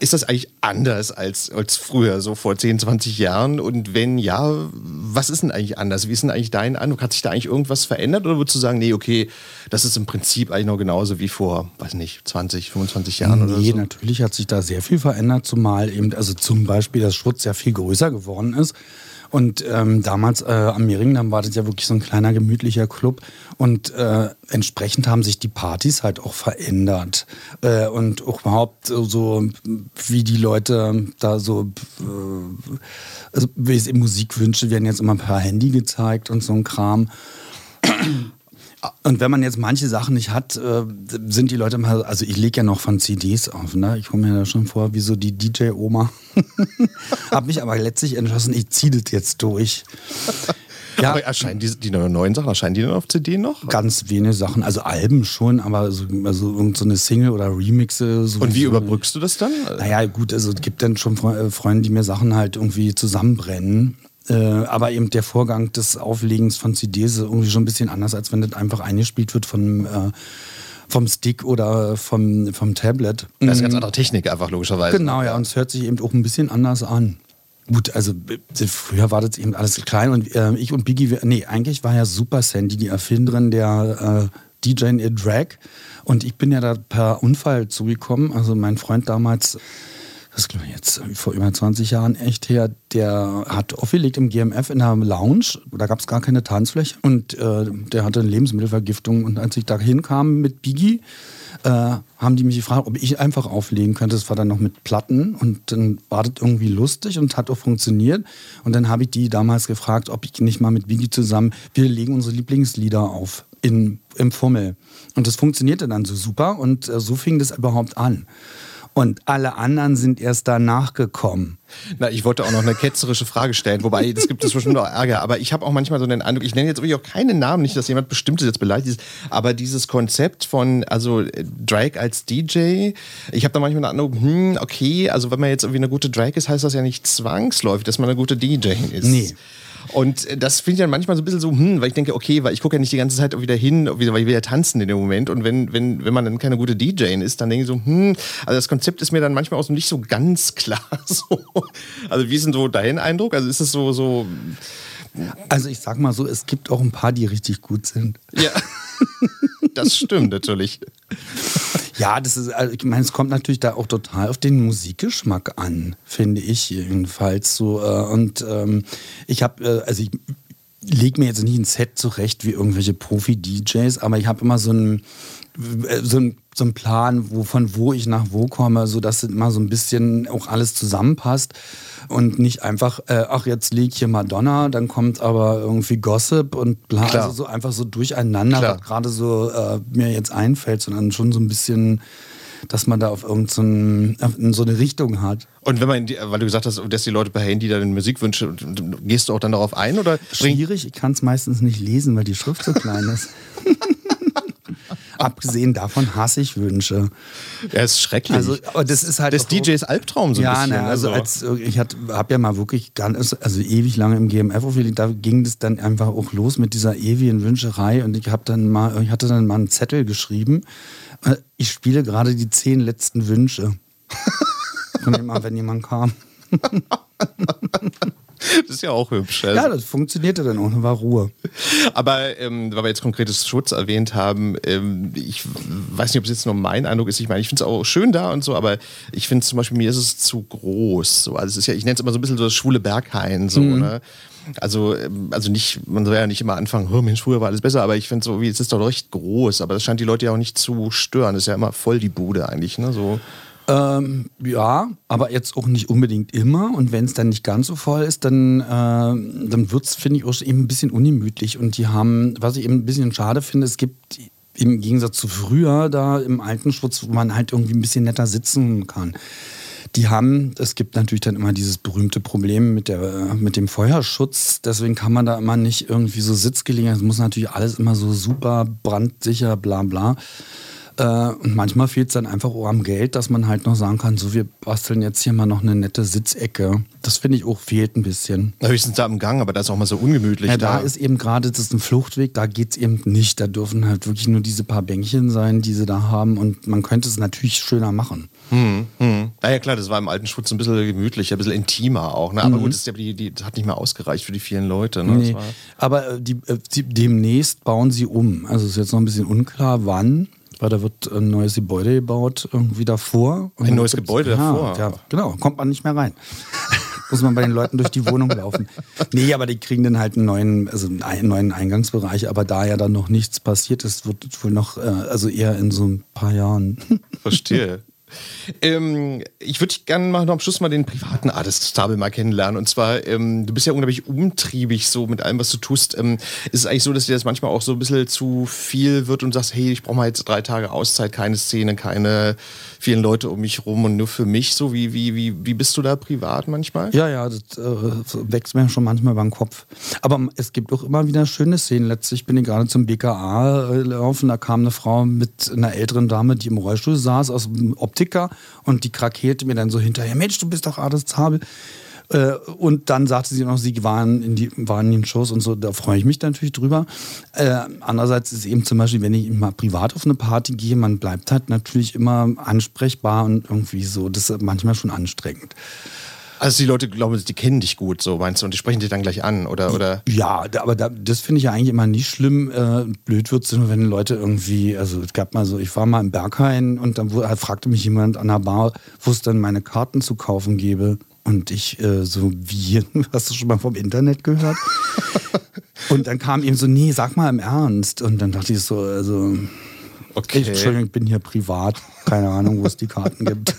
S3: ist das eigentlich anders als, als früher, so vor 10, 20 Jahren? Und wenn ja, was ist denn eigentlich anders? Wie ist denn eigentlich dein Eindruck? Hat sich da eigentlich irgendwas verändert? Oder würdest du sagen, nee, okay, das ist im Prinzip eigentlich noch genauso wie vor, weiß nicht, 20, 25 Jahren oder
S4: Nee,
S3: so?
S4: natürlich hat sich da sehr viel verändert, zumal eben, also zum Beispiel das Schutz ja viel größer geworden ist. Und ähm, damals äh, am Mehringdamm war das ja wirklich so ein kleiner gemütlicher Club und äh, entsprechend haben sich die Partys halt auch verändert äh, und auch überhaupt so, wie die Leute da so äh, also wie es in Musikwünsche werden jetzt immer per Handy gezeigt und so ein Kram. Und wenn man jetzt manche Sachen nicht hat, äh, sind die Leute mal, also ich lege ja noch von CDs auf, ne? Ich komme mir da schon vor, wie so die DJ-Oma. Hab mich aber letztlich entschlossen, ich ziehe das jetzt durch. Ja,
S3: Aber erscheinen die, die neuen Sachen, erscheinen die dann auf CD noch?
S4: ganz wenige Sachen, also Alben schon, aber so, also irgend so eine Single oder Remixe. So
S3: Und wie überbrückst du das dann?
S4: Naja, gut, also es gibt dann schon äh, Freunde, die mir Sachen halt irgendwie zusammenbrennen. Äh, aber eben der Vorgang des Auflegens von CDs ist irgendwie schon ein bisschen anders, als wenn das einfach eingespielt wird von, äh, vom Stick oder vom, vom Tablet.
S3: Das ist eine ganz andere Technik einfach, logischerweise.
S4: Genau, ja, und es hört sich eben auch ein bisschen anders an. Gut, also äh, früher war das eben alles klein und äh, ich und Biggie, nee, eigentlich war ja Super Sandy die Erfinderin der äh, DJ in a Drag und ich bin ja da per Unfall zugekommen. Also mein Freund damals, das ist jetzt vor über 20 Jahren echt her, der hat aufgelegt im GMF in einer Lounge, da gab es gar keine Tanzfläche und äh, der hatte eine Lebensmittelvergiftung und als ich da hinkam mit Biggie, äh, haben die mich gefragt, ob ich einfach auflegen könnte. Das war dann noch mit Platten und dann war das irgendwie lustig und hat auch funktioniert. Und dann habe ich die damals gefragt, ob ich nicht mal mit Biggie zusammen, wir legen unsere Lieblingslieder auf in, im Fummel. Und das funktionierte dann so super und äh, so fing das überhaupt an. Und alle anderen sind erst danach gekommen.
S3: Na, ich wollte auch noch eine ketzerische Frage stellen, wobei das gibt es bestimmt auch Ärger. Aber ich habe auch manchmal so den Eindruck, ich nenne jetzt wirklich auch keinen Namen, nicht, dass jemand bestimmtes jetzt beleidigt ist, aber dieses Konzept von, also äh, Drag als DJ, ich habe da manchmal den Eindruck, hm, okay, also wenn man jetzt irgendwie eine gute Drag ist, heißt das ja nicht zwangsläufig, dass man eine gute DJ ist.
S4: Nee.
S3: Und äh, das finde ich dann manchmal so ein bisschen so, hm, weil ich denke, okay, weil ich gucke ja nicht die ganze Zeit wieder hin, weil ich will ja tanzen in dem Moment. Und wenn, wenn, wenn man dann keine gute DJ ist, dann denke ich so, hm, also das Konzept ist mir dann manchmal auch so nicht so ganz klar. So. Also wie ist denn so dein Eindruck? Also ist es so, so,
S4: Also ich sag mal so, es gibt auch ein paar, die richtig gut sind.
S3: ja. Das stimmt natürlich.
S4: Ja, das ist, also ich meine, es kommt natürlich da auch total auf den Musikgeschmack an, finde ich jedenfalls so. äh, Und ähm, ich habe, äh, also ich lege mir jetzt nicht ein Set zurecht wie irgendwelche Profi-DJs, aber ich habe immer so einen so ein, so ein Plan, wo, von wo ich nach wo komme, sodass immer so ein bisschen auch alles zusammenpasst und nicht einfach, äh, ach, jetzt liegt hier Madonna, dann kommt aber irgendwie Gossip und bla,
S3: Klar.
S4: also so einfach so durcheinander,
S3: Klar.
S4: was gerade so äh, mir jetzt einfällt, sondern schon so ein bisschen, dass man da auf irgendeine so, so eine Richtung hat.
S3: Und wenn man, weil du gesagt hast, dass die Leute per Handy dann Musikwünsche, gehst du auch dann darauf ein oder
S4: Schwierig, ich kann es meistens nicht lesen, weil die Schrift so klein ist. Abgesehen davon hasse ich Wünsche.
S3: ja, ist schrecklich.
S4: Also, aber das ist halt auch-
S3: DJs Albtraum so ein
S4: ja,
S3: bisschen.
S4: na, also, als ich habe ja mal wirklich ganz, also ewig lange im GMF aufgelegt, da ging das dann einfach auch los mit dieser ewigen Wünscherei und ich habe dann mal, ich hatte dann mal einen Zettel geschrieben. äh, Ich spiele gerade die zehn letzten Wünsche. Von immer, wenn jemand kam.
S3: das ist ja auch hübsch. Also.
S4: Ja, das funktionierte dann auch, da war Ruhe.
S3: Aber ähm, weil wir jetzt konkretes Schutz erwähnt haben, ähm, ich weiß nicht, ob es jetzt nur mein Eindruck ist. Ich meine, ich finde es auch schön da und so, aber ich finde zum Beispiel, mir ist es zu groß. So. Also es ist ja, ich nenne es immer so ein bisschen so das schwule Berghain. So,
S4: Mhm.
S3: ne? Also, ähm, also nicht, man soll ja nicht immer anfangen, oh Mensch, früher war alles besser, aber ich finde so, wie, es ist doch recht groß, aber das scheint die Leute ja auch nicht zu stören. Das ist ja immer voll die Bude eigentlich, ne? So.
S4: Ähm, ja, aber jetzt auch nicht unbedingt immer. Und wenn es dann nicht ganz so voll ist, dann, äh, dann wird es, finde ich, auch eben ein bisschen ungemütlich. Und die haben, was ich eben ein bisschen schade finde, es gibt im Gegensatz zu früher da im alten Schutz, wo man halt irgendwie ein bisschen netter sitzen kann. Die haben, es gibt natürlich dann immer dieses berühmte Problem mit, der, mit dem Feuerschutz. Deswegen kann man da immer nicht irgendwie so Sitzgelegenheit. Es muss natürlich alles immer so super brandsicher, bla bla. Äh, und manchmal fehlt es dann einfach auch am Geld, dass man halt noch sagen kann, so wir basteln jetzt hier mal noch eine nette Sitzecke. Das finde ich auch fehlt ein bisschen.
S3: Höchstens da im Gang, aber da ist auch mal so ungemütlich.
S4: Ja, da, da ist eben gerade, das ist ein Fluchtweg, da geht es eben nicht. Da dürfen halt wirklich nur diese paar Bänkchen sein, die sie da haben. Und man könnte es natürlich schöner machen.
S3: Hm, hm. Naja, klar, das war im alten Schutz ein bisschen gemütlicher, ein bisschen intimer auch. Ne? Aber mhm. gut, das, die, die, das hat nicht mehr ausgereicht für die vielen Leute. Ne?
S4: Nee. Aber äh, die, äh, die, demnächst bauen sie um. Also ist jetzt noch ein bisschen unklar, wann weil da wird ein neues Gebäude gebaut, irgendwie davor.
S3: ein neues Gebäude ja, davor?
S4: Ja, genau, kommt man nicht mehr rein. Muss man bei den Leuten durch die Wohnung laufen. Nee, aber die kriegen dann halt einen neuen, also einen neuen Eingangsbereich, aber da ja dann noch nichts passiert ist, wird wohl noch, äh, also eher in so ein paar Jahren.
S3: Verstehe. Ähm, ich würde gerne mal noch am Schluss mal den privaten Artist Stabel mal kennenlernen. Und zwar, ähm, du bist ja unglaublich umtriebig so mit allem, was du tust. Ähm, ist es eigentlich so, dass dir das manchmal auch so ein bisschen zu viel wird und sagst, hey, ich brauche mal jetzt drei Tage Auszeit, keine Szene, keine vielen Leute um mich rum und nur für mich so? Wie, wie, wie, wie bist du da privat manchmal?
S4: Ja, ja, das äh, wächst mir schon manchmal beim Kopf. Aber es gibt auch immer wieder schöne Szenen. Letztlich bin ich gerade zum BKA äh, gelaufen, da kam eine Frau mit einer älteren Dame, die im Rollstuhl saß, aus dem Optiker und die krakeelte mir dann so hinterher, Mensch, du bist doch Artis Zabel. Äh, und dann sagte sie noch, sie waren in, die, waren in den Shows und so, da freue ich mich natürlich drüber. Äh, andererseits ist eben zum Beispiel, wenn ich mal privat auf eine Party gehe, man bleibt halt natürlich immer ansprechbar und irgendwie so, das ist manchmal schon anstrengend.
S3: Also die Leute glauben, die kennen dich gut, so meinst du, und die sprechen dich dann gleich an, oder? oder?
S4: Ja, aber da, das finde ich ja eigentlich immer nicht schlimm. Äh, blöd wird es nur, wenn Leute irgendwie, also es gab mal so, ich war mal im Berghain und dann fragte mich jemand an der Bar, wo es dann meine Karten zu kaufen gäbe. Und ich äh, so, wie, hast du schon mal vom Internet gehört? und dann kam ihm so, nee, sag mal im Ernst. Und dann dachte ich so, also, okay. ich, Entschuldigung, ich bin hier privat. Keine Ahnung, wo es die Karten gibt.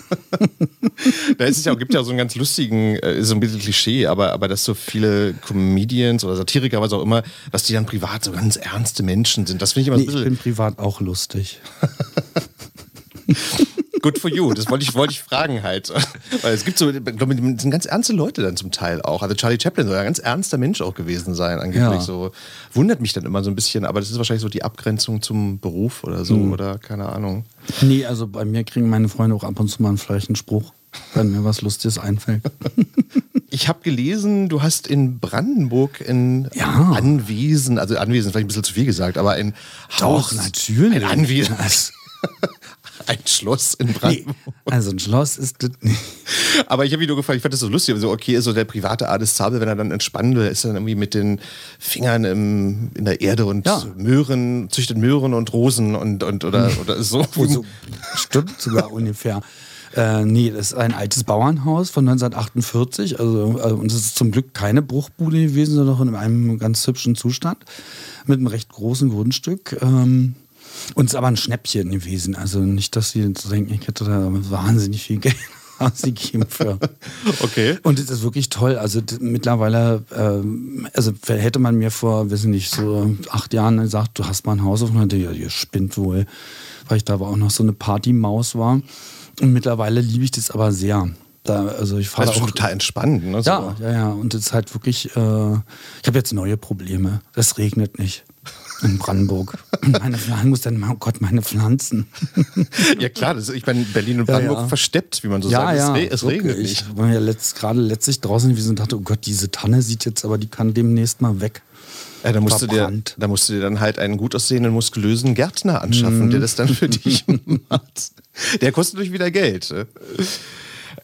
S3: da ist es ja, gibt ja so einen ganz lustigen, äh, so ein bisschen Klischee, aber, aber dass so viele Comedians oder Satiriker, was auch immer, dass die dann privat so ganz ernste Menschen sind. Das finde ich immer
S4: nee,
S3: ein bisschen.
S4: Ich bin privat auch lustig.
S3: good for you. Das wollte ich, wollte ich fragen halt. Weil es gibt so, ich glaube, sind ganz ernste Leute dann zum Teil auch. Also Charlie Chaplin soll ja ein ganz ernster Mensch auch gewesen sein, angeblich ja. so. Wundert mich dann immer so ein bisschen, aber das ist wahrscheinlich so die Abgrenzung zum Beruf oder so, mhm. oder keine Ahnung.
S4: Nee, also bei mir kriegen meine Freunde auch ab und zu mal vielleicht einen Spruch, wenn mir was Lustiges einfällt.
S3: Ich habe gelesen, du hast in Brandenburg in ja. Anwesen, also Anwesen vielleicht ein bisschen zu viel gesagt, aber in
S4: Doch, Haus, natürlich.
S3: Ein Anwesen. ein Schloss in Brandenburg. Nee,
S4: also ein Schloss ist das nicht.
S3: Aber ich habe mich nur gefragt, ich fand das so lustig. So, okay, so der private Adis Zabel, wenn er dann entspannen will, ist er dann irgendwie mit den Fingern im, in der Erde und ja. Möhren, züchtet Möhren und Rosen und, und oder, oder so. so
S4: stimmt sogar ungefähr. Äh, nee, das ist ein altes Bauernhaus von 1948. Also, also, und es ist zum Glück keine Bruchbude gewesen, sondern noch in einem ganz hübschen Zustand. Mit einem recht großen Grundstück. Ähm, und es ist aber ein Schnäppchen gewesen. Also nicht, dass sie denken, ich hätte da wahnsinnig viel Geld ausgegeben für.
S3: Okay.
S4: Und es ist wirklich toll. Also mittlerweile, ähm, also hätte man mir vor, weiß nicht, so acht Jahren gesagt, du hast mal ein Haus auf, und ja, ihr spinnt wohl, weil ich da aber auch noch so eine Partymaus war. Und mittlerweile liebe ich das aber sehr. Da, also ich fahre
S3: also auch total entspannt. Ne, so.
S4: Ja, ja, ja. Und es ist halt wirklich. Äh, ich habe jetzt neue Probleme. Es regnet nicht in Brandenburg. Meine Pflanzen muss dann, oh Gott, meine Pflanzen.
S3: ja klar, das, ich meine, Berlin und Brandenburg ja, ja. versteppt, wie man so
S4: ja,
S3: sagt.
S4: Ja,
S3: es, es regnet nicht.
S4: Ich war ja letzt, gerade letztlich draußen gewesen und dachte, oh Gott, diese Tanne sieht jetzt, aber die kann demnächst mal weg.
S3: Ja, da, musst du dir, da musst du dir dann halt einen gut aussehenden, muskulösen Gärtner anschaffen, mm. der das dann für dich macht. Der kostet natürlich wieder Geld.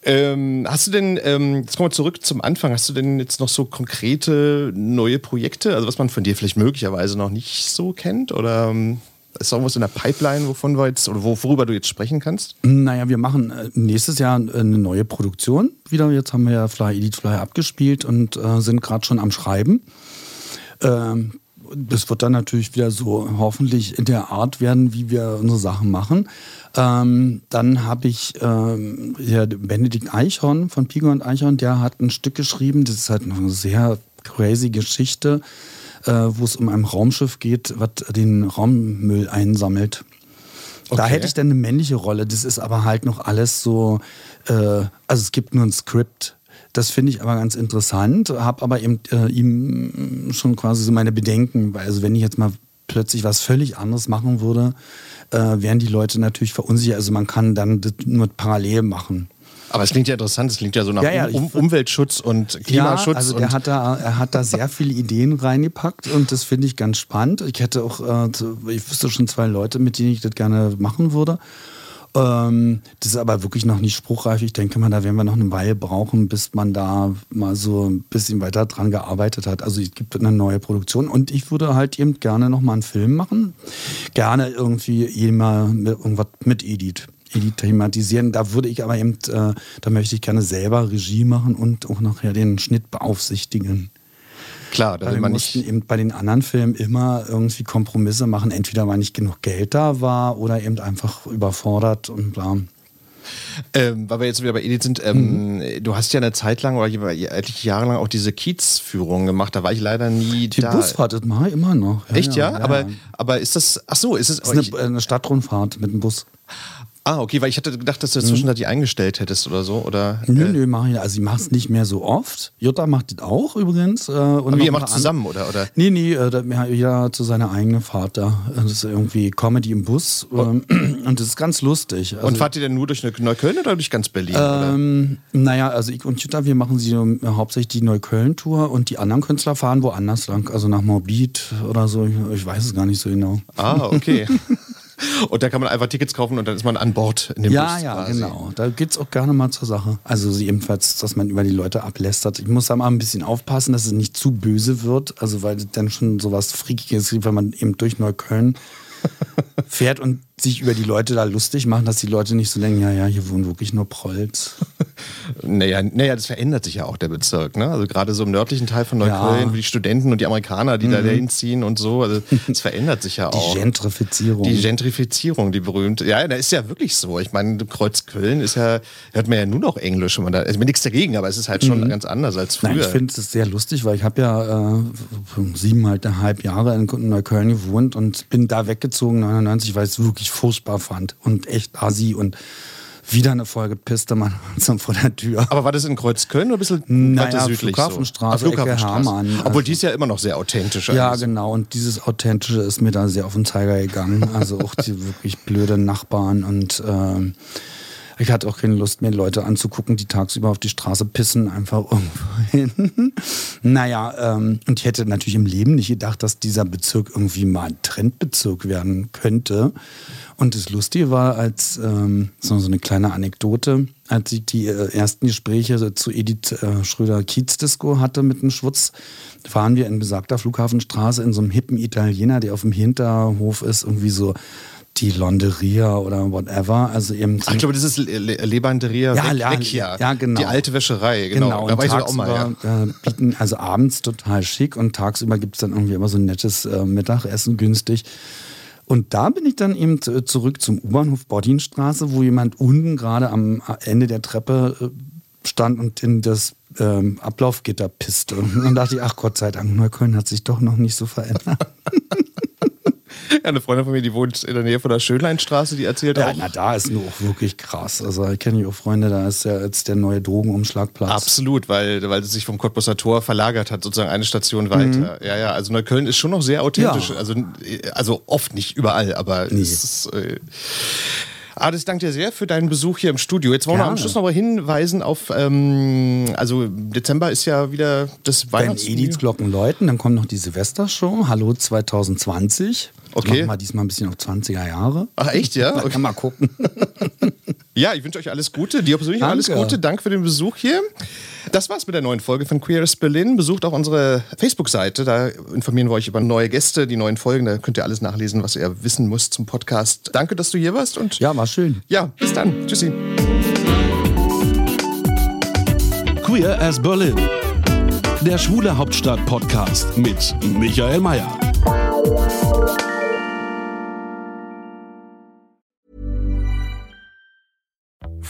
S3: Ähm, hast du denn, ähm, jetzt kommen wir zurück zum Anfang, hast du denn jetzt noch so konkrete neue Projekte, also was man von dir vielleicht möglicherweise noch nicht so kennt? Oder ähm, Ist da irgendwas in der Pipeline, wovon wir jetzt, oder worüber du jetzt sprechen kannst?
S4: Naja, wir machen äh, nächstes Jahr eine neue Produktion wieder. Jetzt haben wir ja Fly Edit Fly abgespielt und äh, sind gerade schon am Schreiben. Ähm, das wird dann natürlich wieder so hoffentlich in der Art werden, wie wir unsere Sachen machen. Ähm, dann habe ich ähm, ja, Benedikt Eichhorn von Pigo und Eichhorn, der hat ein Stück geschrieben, das ist halt eine sehr crazy Geschichte, äh, wo es um ein Raumschiff geht, was den Raummüll einsammelt. Da
S3: Okay.
S4: hätte ich dann eine männliche Rolle. Das ist aber halt noch alles so, äh, also es gibt nur ein Skript. Das finde ich aber ganz interessant, habe aber eben äh, ihm schon quasi so meine Bedenken, weil also wenn ich jetzt mal plötzlich was völlig anderes machen würde, äh, wären die Leute natürlich verunsichert. Also man kann dann das nur parallel machen.
S3: Aber es klingt ja interessant, es klingt ja so nach
S4: Ja, ja,
S3: um, Umweltschutz und Klimaschutz.
S4: Ja, also der hat da, er hat da sehr viele Ideen reingepackt und das finde ich ganz spannend. Ich hätte auch, äh, ich wüsste schon zwei Leute, mit denen ich das gerne machen würde. Ähm, das ist aber wirklich noch nicht spruchreif. Ich denke mal, da werden wir noch eine Weile brauchen, bis man da mal so ein bisschen weiter dran gearbeitet hat. Also es gibt eine neue Produktion und ich würde halt eben gerne noch mal einen Film machen. Gerne irgendwie jemand mit, irgendwas mit Edith. Edith thematisieren. Da würde ich aber eben, äh, da möchte ich gerne selber Regie machen und auch nachher den Schnitt beaufsichtigen.
S3: Klar, da
S4: Weil
S3: will
S4: wir
S3: man
S4: mussten
S3: nicht.
S4: eben bei den anderen Filmen immer irgendwie Kompromisse machen. Entweder weil nicht genug Geld da war oder eben einfach überfordert und bla.
S3: Ähm, weil wir jetzt wieder bei Edith sind, ähm,
S4: Mhm.
S3: du hast ja eine Zeit lang oder etliche Jahre lang auch diese Kiez-Führung gemacht. Da war ich leider nie
S4: Die
S3: da.
S4: Busfahrt, das mache ich immer noch.
S3: Echt ja? aber,
S4: ja.
S3: aber ist das. Ach so, ist es.
S4: Das ist
S3: ich,
S4: eine, eine Stadtrundfahrt mit dem Bus.
S3: Ah, okay, weil ich hatte gedacht, dass du dazwischen da die eingestellt hättest oder so. Oder,
S4: Mhm. Nö,
S3: äh,
S4: nö, mache ich. Also ich mache es nicht mehr so oft. Jutta macht das auch übrigens. Äh, und
S3: aber ihr macht zusammen, oder? oder?
S4: Nee, nee, äh, da- ja, jeder zu seiner eigenen Fahrt da. Das ist irgendwie Comedy im Bus. ähm, Und das ist ganz lustig. Also,
S3: Und fahrt ihr denn nur durch Neukölln oder durch ganz Berlin?
S4: ähm, naja, also ich und Jutta, wir machen sie äh, hauptsächlich die Neukölln-Tour und die anderen Künstler fahren woanders lang. Also nach Morbid oder so. Ich, ich weiß es gar nicht so genau.
S3: Ah, okay. und da kann man einfach Tickets kaufen und dann ist man an Bord in dem
S4: Ja,
S3: Bus.
S4: ja,
S3: quasi.
S4: genau. Da geht's auch gerne mal zur Sache. Also ebenfalls, dass man über die Leute ablästert. Ich muss da mal ein bisschen aufpassen, dass es nicht zu böse wird. Also weil dann schon sowas Freakiges gibt, wenn man eben durch Neukölln fährt und sich über die Leute da lustig machen, dass die Leute nicht so denken, ja, ja, hier wohnen wirklich nur Prolls.
S3: Naja, naja, das verändert sich ja auch, der Bezirk. Ne? Also gerade so im nördlichen Teil von Neukölln,
S4: Ja. Mhm.
S3: wie die Studenten und die Amerikaner, die da hinziehen und so. Also es verändert sich ja
S4: Die
S3: auch.
S4: Gentrifizierung.
S3: Die Gentrifizierung, die berühmte. Ja, da ist ja wirklich so. Ich meine, Kreuzköln ist ja, hört man ja nur noch Englisch. Wenn man da, ich mir nichts dagegen, aber es ist halt schon ganz anders als früher.
S4: Mhm. Nein, ich finde es sehr lustig, weil ich habe ja äh, siebeneinhalb Jahre in Neukölln gewohnt und bin da weggezogen 99, weil ich es wirklich furchtbar fand und echt assi und wieder eine Folge Piste Mann vor der Tür.
S3: aber war das in Kreuzköln oder ein bisschen
S4: Naja,
S3: weiter südlich?
S4: Flughafenstraße,
S3: so? Flughafenstraße.
S4: Hermann.
S3: Obwohl
S4: Also-
S3: die ist ja immer noch sehr authentisch.
S4: Ja,
S3: Also.
S4: genau. Und dieses Authentische ist mir da sehr auf den Zeiger gegangen. Also auch die wirklich blöde Nachbarn und ähm, ich hatte auch keine Lust, mir Leute anzugucken, die tagsüber auf die Straße pissen, einfach irgendwo hin. naja, ähm, und ich hätte natürlich im Leben nicht gedacht, dass dieser Bezirk irgendwie mal ein Trendbezirk werden könnte. Und das Lustige war, als ähm, so eine kleine Anekdote, als ich die äh, ersten Gespräche zu Edith äh, Schröder-Kiez-Disco hatte mit dem Schwutz, fahren wir in besagter Flughafenstraße in so einem hippen Italiener, der auf dem Hinterhof ist, irgendwie so die Londeria oder whatever. Also eben
S3: Ach, ich glaube, das ist Le Le Lebanderia
S4: Ja, ja,
S3: Vecchia.
S4: ja, genau.
S3: Die alte Wäscherei, genau. da
S4: und
S3: war ich auch mal. Ja.
S4: äh, bieten also abends total schick und tagsüber gibt es dann irgendwie immer so ein nettes äh, Mittagessen günstig. Und da bin ich dann eben zu- zurück zum U-Bahnhof Bodinstraße, wo jemand unten gerade am Ende der Treppe äh, stand und in das ähm, Ablaufgitter pisste. Und dann dachte ich, ach Gott sei Dank, Neukölln hat sich doch noch nicht so verändert.
S3: Ja, eine Freundin von mir, die wohnt in der Nähe von der Schönleinstraße, die erzählt
S4: Ja,
S3: auch.
S4: na, da ist nur auch wirklich krass. Also ich kenne ja auch Freunde, da ist ja jetzt der neue Drogenumschlagplatz.
S3: Absolut, weil, weil es sich vom Cottbusser Tor verlagert hat, sozusagen eine Station weiter. Ja, ja, also Neukölln ist schon noch sehr authentisch.
S4: Mhm. Ja.
S3: Also, also oft nicht überall, aber es ist. Äh, das danke dir sehr für deinen Besuch hier im Studio. Jetzt wollen wir am Schluss noch mal hinweisen auf, ähm, also Dezember ist ja wieder das
S4: Wenn
S3: Weihnachts...
S4: Ediths Glocken läuten, dann kommt noch die Silvestershow, Hallo 2020.
S3: Okay.
S4: Machen wir diesmal ein bisschen auf 20er Jahre.
S3: Ach echt, ja? Okay.
S4: Kann mal gucken.
S3: Ja, ich wünsche euch alles Gute. Dir persönlich auch alles
S4: Danke.
S3: Gute. Danke für den Besuch hier. Das war's mit der neuen Folge von Queer as Berlin. Besucht auch unsere Facebook-Seite. Da informieren wir euch über neue Gäste, die neuen Folgen. Da könnt ihr alles nachlesen, was ihr wissen müsst zum Podcast. Danke, dass du hier warst und
S4: Ja, war schön.
S3: ja bis dann. Tschüssi.
S5: Queer as Berlin. Der Schwule Hauptstadt Podcast mit Michael Mayer.